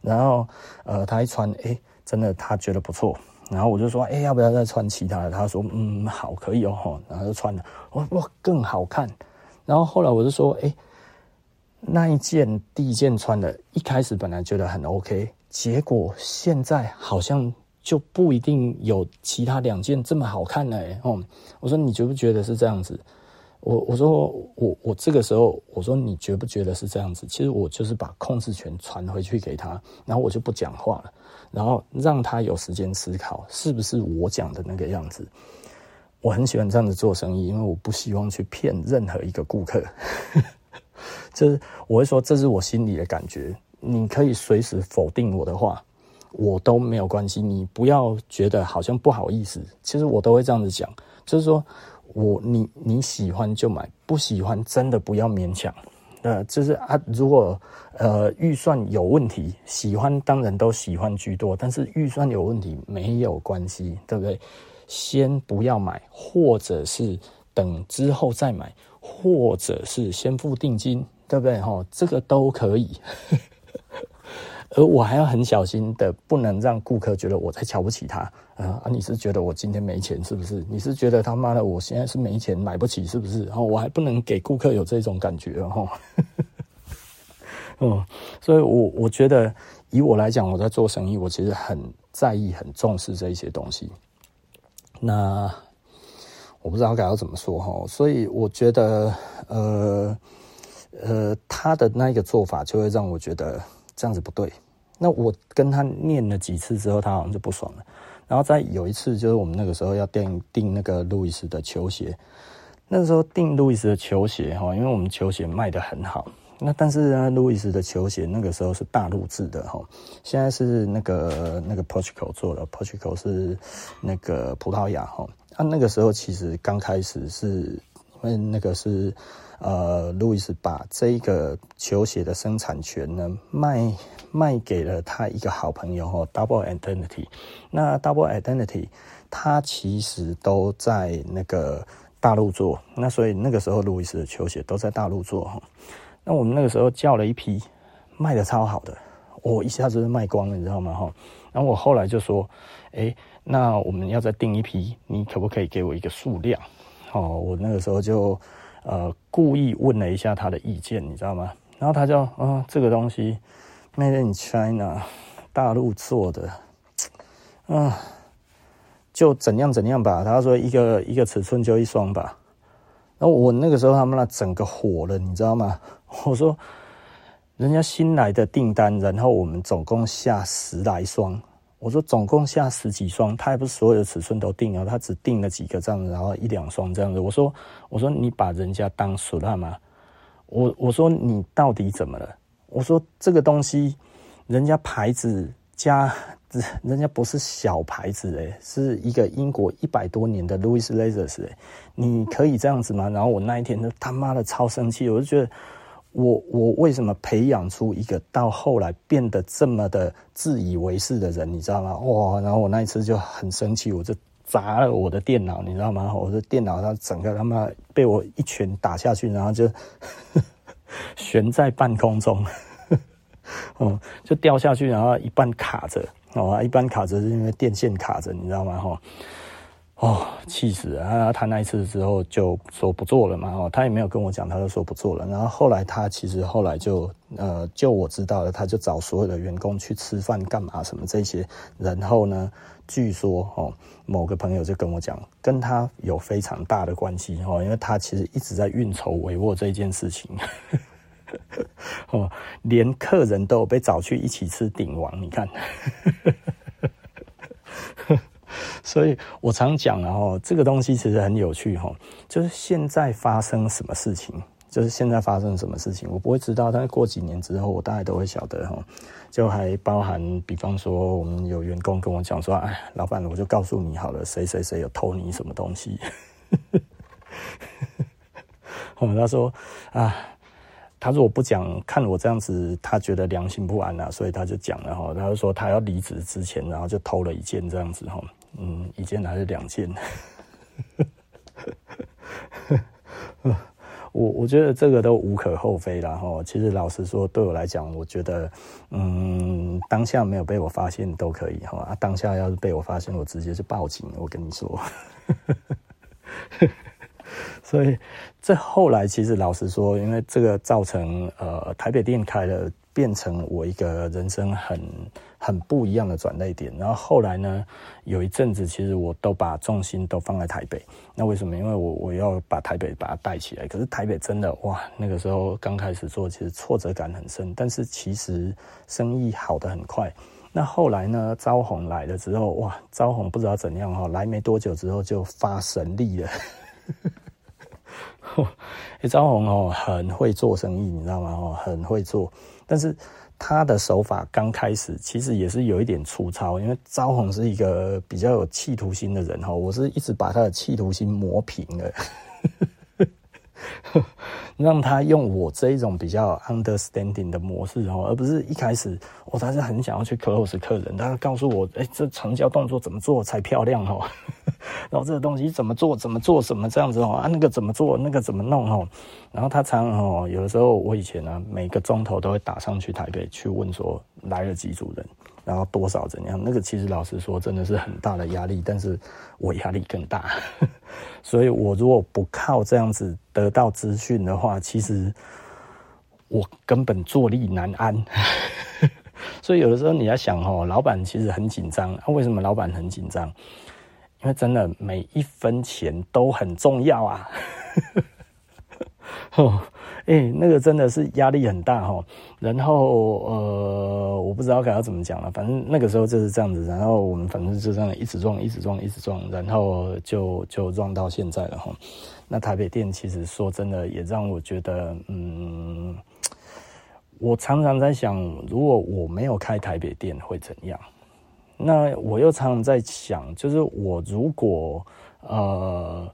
然后呃，他一穿，哎，真的他觉得不错。然后我就说，哎，要不要再穿其他的？他说，嗯，好，可以哦。然后就穿了，哇哇，更好看。然后后来我就说，哎，那一件第一件穿的，一开始本来觉得很 OK。结果现在好像就不一定有其他两件这么好看了，哦，我说你觉不觉得是这样子？我我说我我这个时候我说你觉不觉得是这样子？其实我就是把控制权传回去给他，然后我就不讲话了，然后让他有时间思考是不是我讲的那个样子。我很喜欢这样子做生意，因为我不希望去骗任何一个顾客，就是我会说这是我心里的感觉。你可以随时否定我的话，我都没有关系。你不要觉得好像不好意思，其实我都会这样子讲，就是说我你你喜欢就买，不喜欢真的不要勉强。呃，就是啊，如果呃预算有问题，喜欢当然都喜欢居多，但是预算有问题没有关系，对不对？先不要买，或者是等之后再买，或者是先付定金，对不对？哈，这个都可以。而我还要很小心的，不能让顾客觉得我在瞧不起他。啊，你是觉得我今天没钱是不是？你是觉得他妈的我现在是没钱买不起是不是？哦我还不能给顾客有这种感觉哦。嗯，所以我我觉得以我来讲，我在做生意，我其实很在意、很重视这一些东西。那我不知道该要怎么说哈，所以我觉得，呃呃，他的那一个做法就会让我觉得这样子不对。那我跟他念了几次之后，他好像就不爽了。然后再有一次，就是我们那个时候要订订那个路易斯的球鞋。那时候订路易斯的球鞋哈，因为我们球鞋卖得很好。那但是呢，路易斯的球鞋那个时候是大陆制的哈，现在是那个那个 Portugal 做的，Portugal 是那个葡萄牙哈。啊，那个时候其实刚开始是因为那个是。呃，路易斯把这个球鞋的生产权呢卖卖给了他一个好朋友哈，Double Identity。那 Double Identity，他其实都在那个大陆做，那所以那个时候路易斯的球鞋都在大陆做哈。那我们那个时候叫了一批，卖得超好的，我一下子就卖光了，你知道吗哈？然后我后来就说，哎，那我们要再订一批，你可不可以给我一个数量？哦，我那个时候就。呃，故意问了一下他的意见，你知道吗？然后他就，啊、哦，这个东西 Made in China，大陆做的，啊，就怎样怎样吧。他说一个一个尺寸就一双吧。然后我那个时候他们那整个火了，你知道吗？我说，人家新来的订单，然后我们总共下十来双。我说总共下十几双，他也不是所有的尺寸都订啊，他只订了几个这样子，然后一两双这样子。我说我说你把人家当俗辣吗？我我说你到底怎么了？我说这个东西，人家牌子加，人家不是小牌子诶，是一个英国一百多年的 Louis Leathers 诶，你可以这样子吗？然后我那一天就他妈的超生气，我就觉得。我我为什么培养出一个到后来变得这么的自以为是的人，你知道吗？哇！然后我那一次就很生气，我就砸了我的电脑，你知道吗？我的电脑它整个他妈被我一拳打下去，然后就悬在半空中，哦，就掉下去，然后一半卡着，哦，一半卡着是因为电线卡着，你知道吗？哈，哦，气死了！他他那一次之后就说不做了嘛，哦，他也没有跟我讲，他就说不做了。然后后来他其实后来就呃，就我知道了，他就找所有的员工去吃饭干嘛什么这些。然后呢，据说哦，某个朋友就跟我讲，跟他有非常大的关系哦，因为他其实一直在运筹帷幄这件事情。哦，连客人都有被找去一起吃鼎王，你看。所以我常讲了哈，这个东西其实很有趣哈，就是现在发生什么事情，就是现在发生什么事情，我不会知道，但是过几年之后，我大概都会晓得哈。就还包含，比方说，我们有员工跟我讲说，哎，老板，我就告诉你好了，谁谁谁有偷你什么东西。我们他说啊。他如果不讲，看我这样子，他觉得良心不安啊，所以他就讲了哈。他就说他要离职之前，然后就偷了一件这样子哈，嗯，一件还是两件？我我觉得这个都无可厚非啦哈。其实老实说，对我来讲，我觉得嗯，当下没有被我发现都可以哈。啊，当下要是被我发现，我直接就报警。我跟你说。所以，这后来其实老实说，因为这个造成呃台北店开了，变成我一个人生很很不一样的转捩点。然后后来呢，有一阵子其实我都把重心都放在台北。那为什么？因为我我要把台北把它带起来。可是台北真的哇，那个时候刚开始做，其实挫折感很深。但是其实生意好得很快。那后来呢，招红来了之后，哇，招红不知道怎样哈，来没多久之后就发神力了。哎，招红哦，很会做生意，你知道吗？哦，很会做，但是他的手法刚开始其实也是有一点粗糙，因为招红是一个比较有企图心的人哈，我是一直把他的企图心磨平了。让他用我这一种比较 understanding 的模式哦，而不是一开始我还是很想要去 close 客人，他告诉我，哎，这成交动作怎么做才漂亮哦？然后这个东西怎么做，怎么做，什么这样子哦？啊，那个怎么做，那个怎么弄哦？然后他常哦，有的时候我以前呢，每个钟头都会打上去台北去问说来了几组人。然后多少怎样？那个其实老实说，真的是很大的压力，但是我压力更大。所以我如果不靠这样子得到资讯的话，其实我根本坐立难安。所以有的时候你要想哦，老板其实很紧张。啊，为什么老板很紧张？因为真的每一分钱都很重要啊。哦，哎、那个真的是压力很大哈。然后呃，我不知道该要怎么讲了，反正那个时候就是这样子。然后我们反正就这样一直撞，一直撞，一直撞，然后就就撞到现在了哈。那台北店其实说真的，也让我觉得，嗯，我常常在想，如果我没有开台北店会怎样？那我又常常在想，就是我如果呃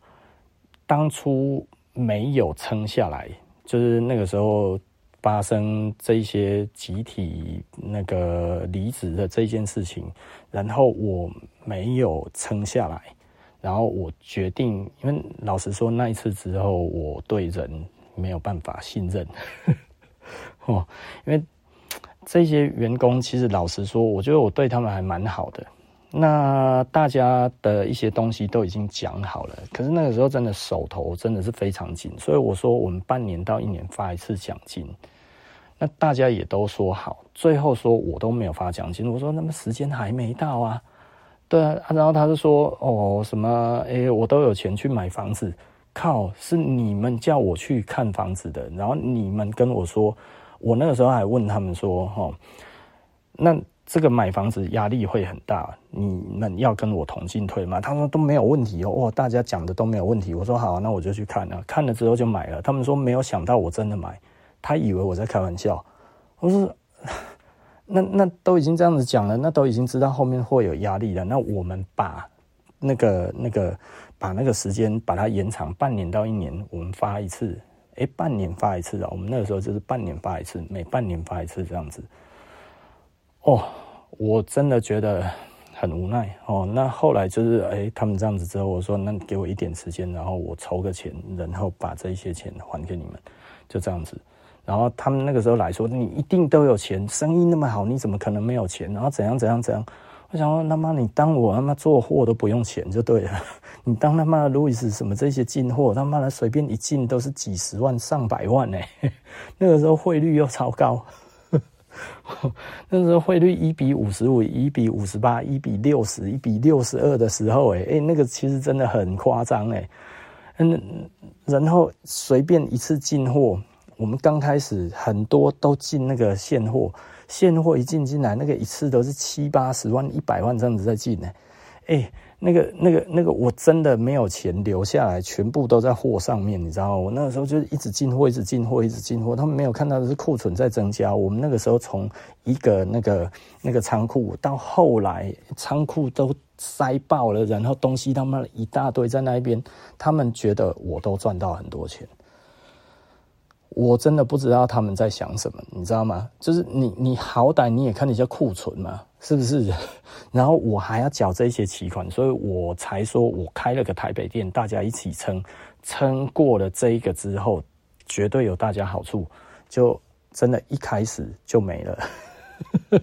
当初。没有撑下来，就是那个时候发生这些集体那个离职的这件事情，然后我没有撑下来，然后我决定，因为老实说那一次之后，我对人没有办法信任，哦，因为这些员工其实老实说，我觉得我对他们还蛮好的。那大家的一些东西都已经讲好了，可是那个时候真的手头真的是非常紧，所以我说我们半年到一年发一次奖金，那大家也都说好，最后说我都没有发奖金，我说那么时间还没到啊，对啊，然后他就说哦什么诶，我都有钱去买房子，靠，是你们叫我去看房子的，然后你们跟我说，我那个时候还问他们说齁，那。这个买房子压力会很大，你们要跟我同进退吗？他说都没有问题哦，哇，大家讲的都没有问题。我说好，那我就去看了，看了之后就买了。他们说没有想到我真的买，他以为我在开玩笑。我说 那那都已经这样子讲了，那都已经知道后面会有压力了。那我们把那个那个把那个时间把它延长半年到一年，我们发一次，诶，半年发一次啊。我们那个时候就是半年发一次，每半年发一次这样子。哦，我真的觉得很无奈哦。那后来就是，哎，他们这样子之后，我说那给我一点时间，然后我筹个钱，然后把这些钱还给你们，就这样子。然后他们那个时候来说，你一定都有钱，生意那么好，你怎么可能没有钱？然后怎样怎样怎样？我想说，他妈你当我他妈做货都不用钱就对了，你当他妈的路易斯什么这些进货，他妈的随便一进都是几十万上百万呢。那个时候汇率又超高，那时候汇率一比五十五，一比五十八，一比六十，一比六十二的时候，哎哎，那个其实真的很夸张哎。嗯，然后随便一次进货，我们刚开始很多都进那个现货。现货一进进来，那个一次都是七八十万、一百万这样子在进呢。哎，那个、那个、那个，我真的没有钱留下来，全部都在货上面，你知道？我那个时候就是一直进货，一直进货，一直进货。他们没有看到的是库存在增加。我们那个时候从一个那个那个仓库到后来仓库都塞爆了，然后东西他妈一大堆在那边，他们觉得我都赚到很多钱。我真的不知道他们在想什么，你知道吗？就是你，你好歹你也看一下库存嘛，是不是？然后我还要缴这些期款，所以我才说我开了个台北店，大家一起撑，撑过了这一个之后，绝对有大家好处。就真的，一开始就没了，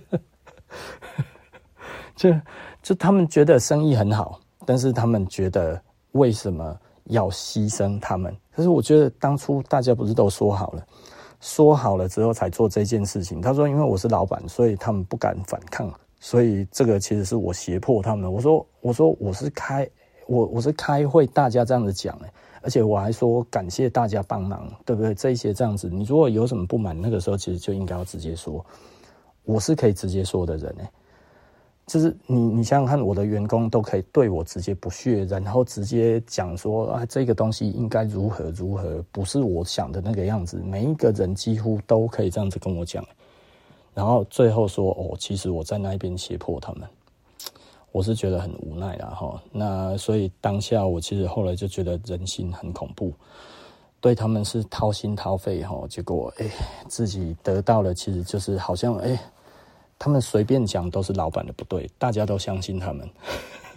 就就他们觉得生意很好，但是他们觉得为什么？要牺牲他们，可是我觉得当初大家不是都说好了，说好了之后才做这件事情。他说，因为我是老板，所以他们不敢反抗，所以这个其实是我胁迫他们。我说，我说我是开我我是开会，大家这样子讲诶，而且我还说感谢大家帮忙，对不对？这一些这样子，你如果有什么不满，那个时候其实就应该要直接说，我是可以直接说的人诶。就是你，你想想看，我的员工都可以对我直接不屑，然后直接讲说啊，这个东西应该如何如何，不是我想的那个样子。每一个人几乎都可以这样子跟我讲，然后最后说哦，其实我在那一边胁迫他们，我是觉得很无奈啦哈。那所以当下我其实后来就觉得人心很恐怖，对他们是掏心掏肺哈，结果哎，自己得到了其实就是好像哎。他们随便讲都是老板的不对，大家都相信他们。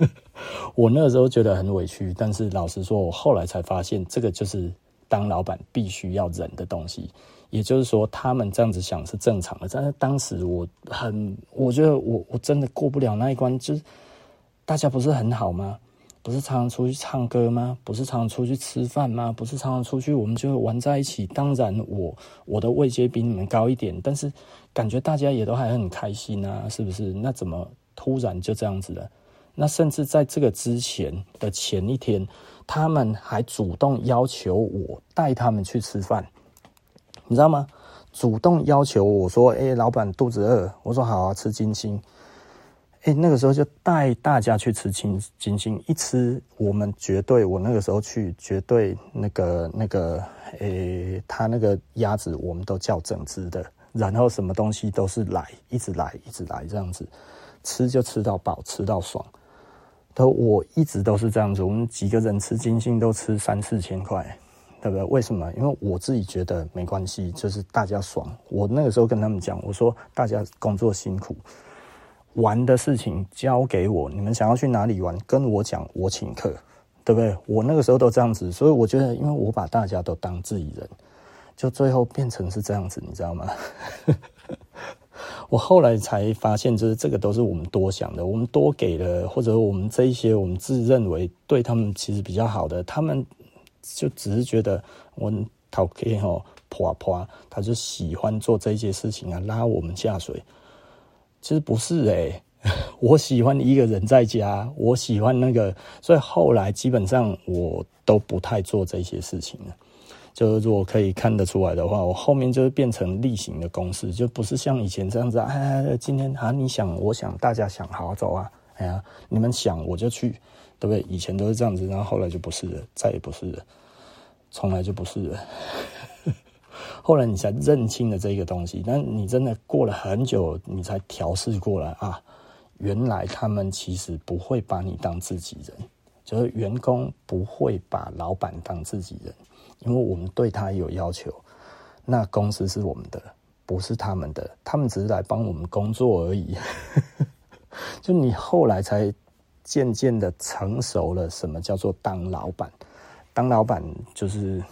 我那时候觉得很委屈，但是老实说，我后来才发现，这个就是当老板必须要忍的东西。也就是说，他们这样子想是正常的，但是当时我很，我觉得我我真的过不了那一关，就是大家不是很好吗？不是常常出去唱歌吗？不是常常出去吃饭吗？不是常常出去我们就玩在一起？当然我，我我的位阶比你们高一点，但是感觉大家也都还很开心啊，是不是？那怎么突然就这样子了？那甚至在这个之前的前一天，他们还主动要求我带他们去吃饭，你知道吗？主动要求我说：“哎，老板肚子饿。”我说：“好啊，吃金星。”哎，那个时候就带大家去吃金金星，一吃我们绝对，我那个时候去绝对那个那个，诶，他那个鸭子我们都叫整只的，然后什么东西都是来，一直来，一直来这样子，吃就吃到饱，吃到爽。都我一直都是这样子，我们几个人吃金星都吃三四千块，对不对？为什么？因为我自己觉得没关系，就是大家爽。我那个时候跟他们讲，我说大家工作辛苦。玩的事情交给我，你们想要去哪里玩，跟我讲，我请客，对不对？我那个时候都这样子，所以我觉得，因为我把大家都当自己人，就最后变成是这样子，你知道吗？我后来才发现，就是这个都是我们多想的，我们多给了，或者我们这一些我们自认为对他们其实比较好的，他们就只是觉得我讨客吼破破，他就喜欢做这些事情啊，拉我们下水。其实不是诶、我喜欢一个人在家，我喜欢那个，所以后来基本上我都不太做这些事情了。就是如果可以看得出来的话，我后面就会变成例行的公事，就不是像以前这样子。哎，今天啊，你想，我想，大家想，好走啊！哎呀，你们想我就去，对不对？以前都是这样子，然后后来就不是了，再也不是了，从来就不是了。后来你才认清了这个东西，但你真的过了很久，你才调试过来啊！原来他们其实不会把你当自己人，就是员工不会把老板当自己人，因为我们对他有要求。那公司是我们的，不是他们的，他们只是来帮我们工作而已。就你后来才渐渐的成熟了，什么叫做当老板？当老板就是，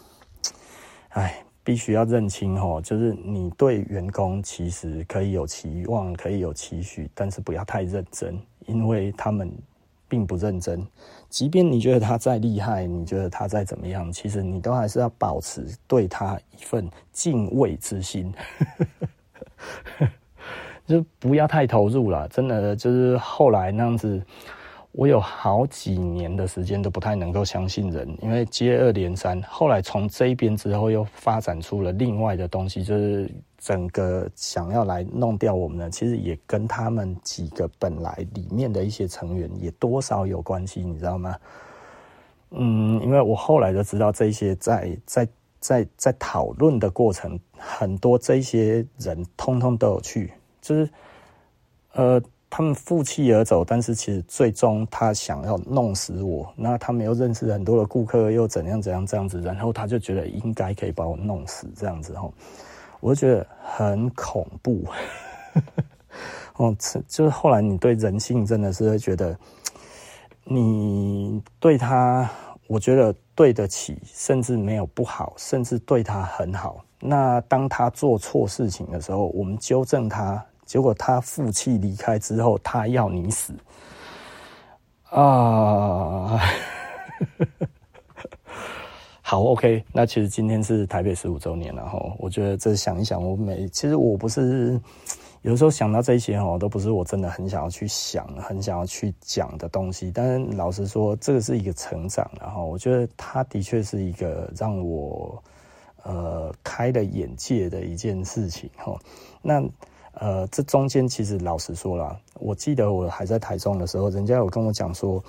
哎。必须要认清哦，就是你对员工其实可以有期望，可以有期许，但是不要太认真，因为他们并不认真。即便你觉得他再厉害，你觉得他再怎么样，其实你都还是要保持对他一份敬畏之心，就不要太投入了。真的，就是后来那样子，我有好几年的时间都不太能够相信人，因为接二连三。后来从这一边之后，又发展出了另外的东西，就是。整个想要来弄掉我们呢，其实也跟他们几个本来里面的一些成员也多少有关系，你知道吗？嗯，因为我后来就知道这些在在在在讨论的过程，很多这些人通通都有去，就是呃，他们负气而走，但是其实最终他想要弄死我，那他们又认识很多的顾客，又怎样怎样这样子，然后他就觉得应该可以把我弄死这样子吼。我就觉得很恐怖，哦，就是后来你对人性真的是会觉得，你对他，我觉得对得起，甚至没有不好，甚至对他很好。那当他做错事情的时候，我们纠正他，结果他负气离开之后，他要你死啊！好，OK，那其实今天是台北十五周年了哈。我觉得这想一想，我每其实我不是有时候想到这些哈，都不是我真的很想要去想、很想要去讲的东西。但是老实说，这个是一个成长，然后我觉得它的确是一个让我呃开了眼界的一件事情哈。那呃，这中间其实老实说啦，我记得我还在台中的时候，人家有跟我讲说，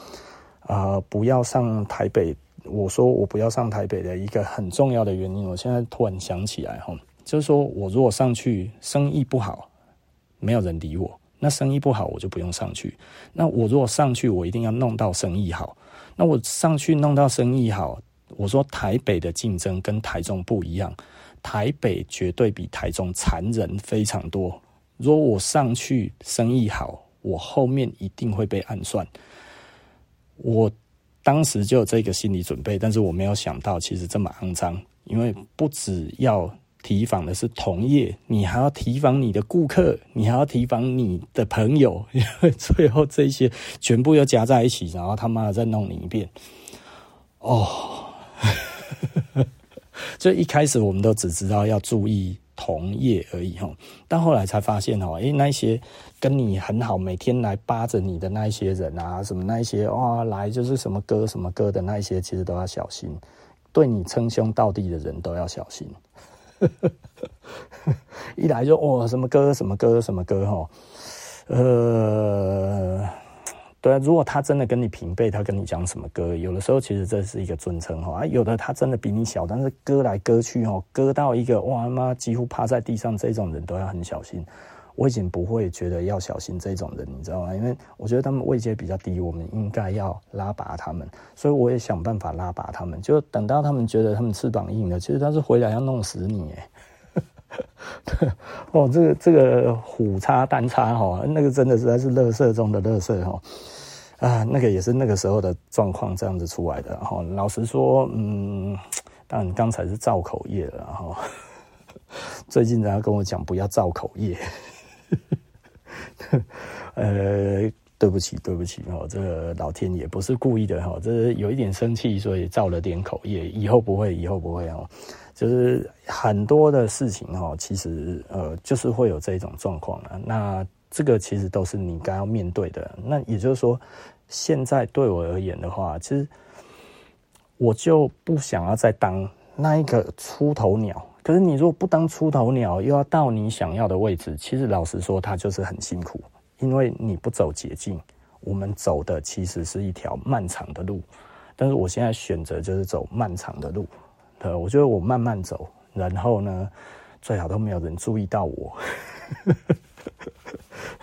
啊、不要上台北。我说我不要上台北的一个很重要的原因，我现在突然想起来哈，就是说我如果上去生意不好，没有人理我，那生意不好我就不用上去。那我如果上去，我一定要弄到生意好。那我上去弄到生意好，我说台北的竞争跟台中不一样，台北绝对比台中残忍非常多。如果我上去生意好，我后面一定会被暗算。我。当时就有这个心理准备，但是我没有想到其实这么肮脏，因为不只要提防的是同业，你还要提防你的顾客，你还要提防你的朋友，因 为最后这些全部又加在一起，然后他妈再弄你一遍。哦，就一开始我们都只知道要注意。同业而已哈，但后来才发现哦，诶，那些跟你很好，每天来扒着你的那一些人啊，什么那一些哇，来就是什么哥什么哥的那一些，其实都要小心，对你称兄道弟的人都要小心。一来就哦，什么哥什么哥什么哥哈，呃。对啊，如果他真的跟你平辈，他跟你讲什么歌，有的时候其实这是一个尊称哈。啊，有的他真的比你小，但是割来割去哦，割到一个哇妈几乎趴在地上，这种人都要很小心。我已经不会觉得要小心这种人，你知道吗？因为我觉得他们位阶比较低，我们应该要拉拔他们，所以我也想办法拉拔他们。就等到他们觉得他们翅膀硬了，其实他是回来要弄死你诶 哦，这个这个虎叉单叉哈，那个真的实在是乐色中的乐色哈啊，那个也是那个时候的状况这样子出来的哈。老实说，嗯，当然刚才是造口业了哈。最近人家跟我讲不要造口业，呃，对不起对不起哈，这个老天爷不是故意的哈，这是有一点生气，所以造了点口业，以后不会以后不会哦。就是很多的事情哈，其实呃，就是会有这种状况啊。那这个其实都是你该要面对的。那也就是说，现在对我而言的话，其实我就不想要再当那一个出头鸟。可是你如果不当出头鸟，又要到你想要的位置，其实老实说，它就是很辛苦，因为你不走捷径，我们走的其实是一条漫长的路。但是我现在选择就是走漫长的路。呃，我觉得我慢慢走，然后呢，最好都没有人注意到我。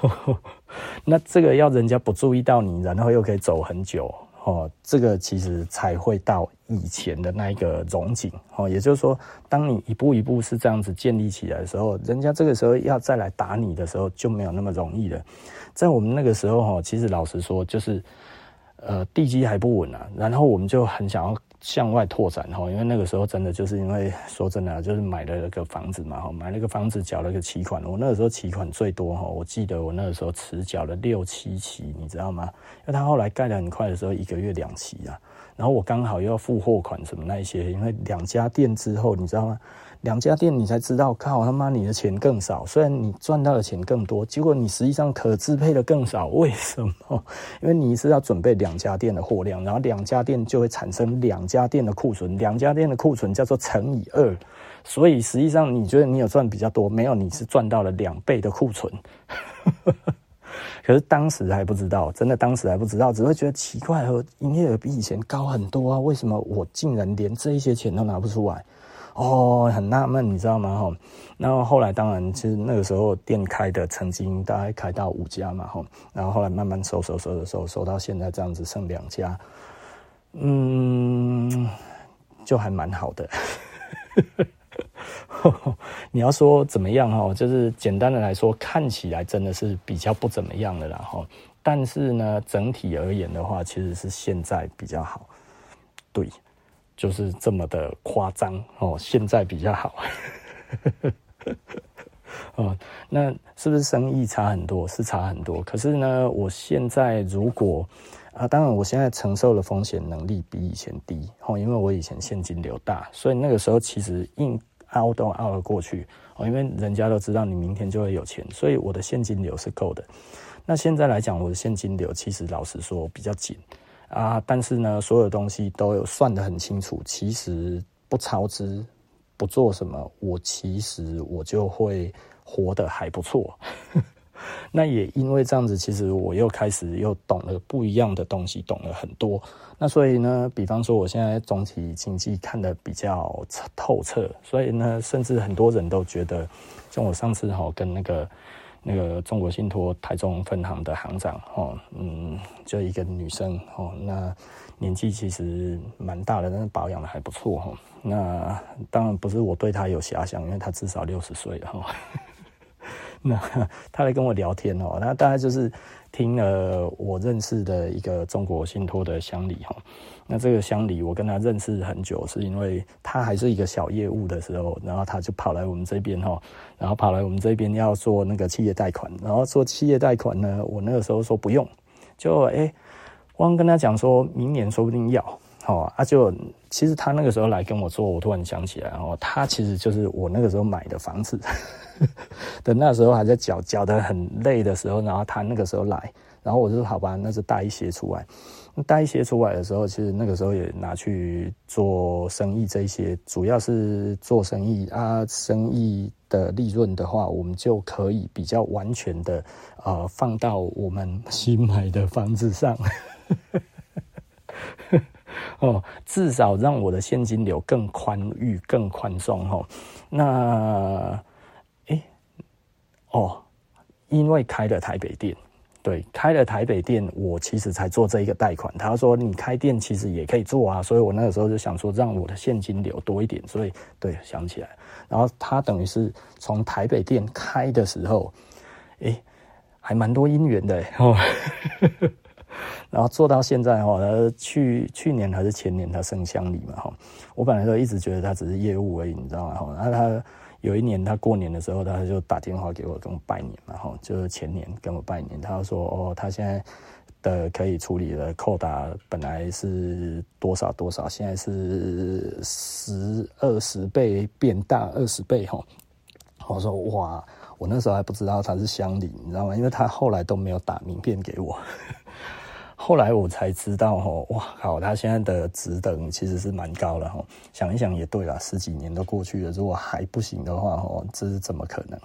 那这个要人家不注意到你，然后又可以走很久哦，这个其实才会到以前的那一个荣景哦。也就是说，当你一步一步是这样子建立起来的时候，人家这个时候要再来打你的时候就没有那么容易了。在我们那个时候哈，其实老实说就是。呃，地基还不稳啊，然后我们就很想要向外拓展哈，因为那个时候真的就是因为说真的，就是买了个房子嘛哈，买了个房子缴了个期款，我那个时候期款最多哈，我记得我那个时候迟缴了六七期，你知道吗？因为他后来盖的很快的时候，一个月两期啊，然后我刚好又要付货款什么那些，因为两家店之后，你知道吗？两家店你才知道，靠他妈你的钱更少，虽然你赚到的钱更多，结果你实际上可支配的更少。为什么？因为你是要准备两家店的货量，然后两家店就会产生两家店的库存，两家店的库存叫做乘以二，所以实际上你觉得你有赚比较多？没有，你是赚到了两倍的库存。可是当时还不知道，真的当时还不知道，只会觉得奇怪，和营业额比以前高很多啊，为什么我竟然连这一些钱都拿不出来？哦，很纳闷，你知道吗？哈，然后后来当然，其实那个时候店开的曾经大概开到五家嘛，哈，然后后来慢慢收收收的收，收到现在这样子剩两家，嗯，就还蛮好的。你要说怎么样哈，就是简单的来说，看起来真的是比较不怎么样的啦，哈，但是呢，整体而言的话，其实是现在比较好，对。就是这么的夸张哦，现在比较好，哦，那是不是生意差很多？是差很多。可是呢，我现在如果啊，当然我现在承受的风险能力比以前低哦，因为我以前现金流大，所以那个时候其实硬凹都凹了过去哦，因为人家都知道你明天就会有钱，所以我的现金流是够的。那现在来讲，我的现金流其实老实说比较紧。啊，但是呢，所有东西都有算得很清楚。其实不超支，不做什么，我其实我就会活得还不错。那也因为这样子，其实我又开始又懂了不一样的东西，懂了很多。那所以呢，比方说我现在总体经济看得比较透彻，所以呢，甚至很多人都觉得，像我上次哈跟那个。那个中国信托台中分行的行长，哦，嗯，就一个女生，哦，那年纪其实蛮大的，但是保养的还不错，哈。那当然不是我对她有遐想，因为她至少六十岁了，哈。那她来跟我聊天，哦，那大概就是听了我认识的一个中国信托的乡里，哈。那这个乡里，我跟他认识很久，是因为他还是一个小业务的时候，然后他就跑来我们这边哈，然后跑来我们这边要做那个企业贷款，然后做企业贷款呢，我那个时候说不用，就哎，我跟他讲说明年说不定要，哦啊就其实他那个时候来跟我做，我突然想起来哦，他其实就是我那个时候买的房子，等那时候还在缴缴得很累的时候，然后他那个时候来，然后我就说好吧，那就贷一些出来。带一些出来的时候，其实那个时候也拿去做生意，这些主要是做生意啊，生意的利润的话，我们就可以比较完全的呃放到我们新买的房子上，哦，至少让我的现金流更宽裕、更宽松哈。那，哎、哦，因为开了台北店。对，开了台北店，我其实才做这一个贷款。他说你开店其实也可以做啊，所以我那个时候就想说，让我的现金流多一点。所以对，想起来，然后他等于是从台北店开的时候，诶，还蛮多姻缘的哦。然后做到现在哈，去去年还是前年他升乡里嘛哈，我本来都一直觉得他只是业务而已，你知道吗？哈，那他。有一年他过年的时候，他就打电话给我，跟我拜年嘛，哈，就是前年跟我拜年，他说哦，他现在的可以处理的扣打本来是多少多少，现在是十二十倍变大二十倍，哈。我说哇，我那时候还不知道他是乡里，你知道吗？因为他后来都没有打名片给我。后来我才知道，吼，哇靠，他现在的值等其实是蛮高了，吼。想一想也对啦，十几年都过去了，如果还不行的话，吼，这是怎么可能？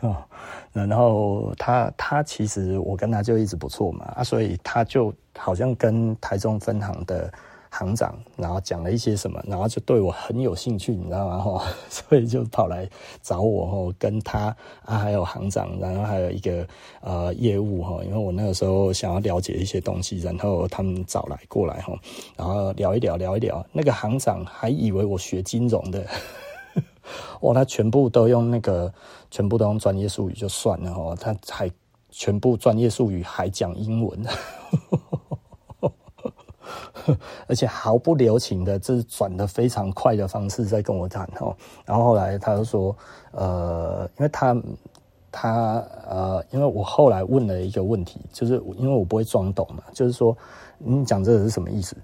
哦，然后他他其实我跟他就一直不错嘛，啊，所以他就好像跟台中分行的。行长，然后讲了一些什么，然后就对我很有兴趣，你知道吗？哈，所以就跑来找我，哈，跟他啊，还有行长，然后还有一个呃业务，哈，因为我那个时候想要了解一些东西，然后他们找来过来，哈，然后聊一聊，聊一聊。那个行长还以为我学金融的，哇，他全部都用那个，全部都用专业术语就算了，哈，他还全部专业术语还讲英文。而且毫不留情的，这是转的非常快的方式在跟我谈哦。然后后来他就说，呃，因为他他呃，因为我后来问了一个问题，就是因为我不会装懂嘛，就是说你讲这个是什么意思？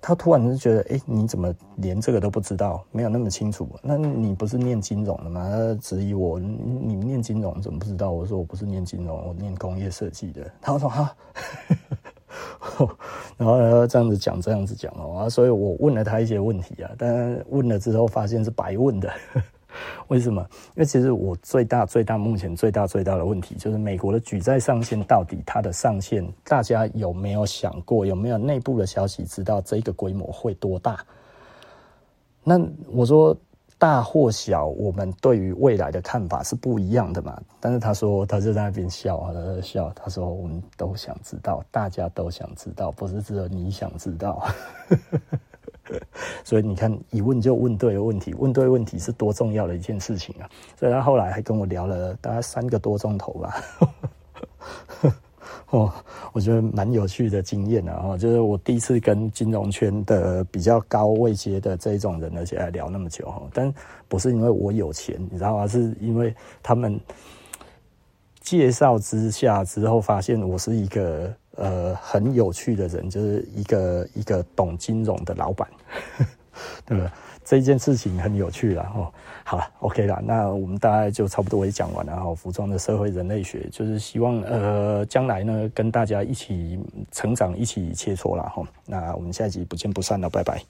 他突然就觉得，哎、你怎么连这个都不知道？没有那么清楚？那你不是念金融的吗？他质疑我，你念金融怎么不知道？我说我不是念金融，我念工业设计的。他说哈，然后这样子讲，这样子讲哦，所以我问了他一些问题啊，但问了之后发现是白问的。为什么？因为其实我最大、最大、目前最大、最大的问题就是美国的举债上限到底它的上限，大家有没有想过？有没有内部的消息知道这个规模会多大？那我说大或小，我们对于未来的看法是不一样的嘛。但是他说，他就在那边笑，他在笑。他说，我们都想知道，大家都想知道，不是只有你想知道。所以你看，一问就问对了问题，问对问题是多重要的一件事情啊！所以他后来还跟我聊了大概三个多钟头吧，哦，我觉得蛮有趣的经验啊！就是我第一次跟金融圈的比较高位阶的这种人，而且还聊那么久，但不是因为我有钱，你知道吗？是因为他们介绍之下之后，发现我是一个。呃，很有趣的人，就是一个一个懂金融的老板，对吧？这件事情很有趣了哦。好了，OK 了，那我们大概就差不多也讲完了哈。服装的社会人类学，就是希望呃将来呢跟大家一起成长，一起切磋了哈。那我们下一集不见不散了，拜拜。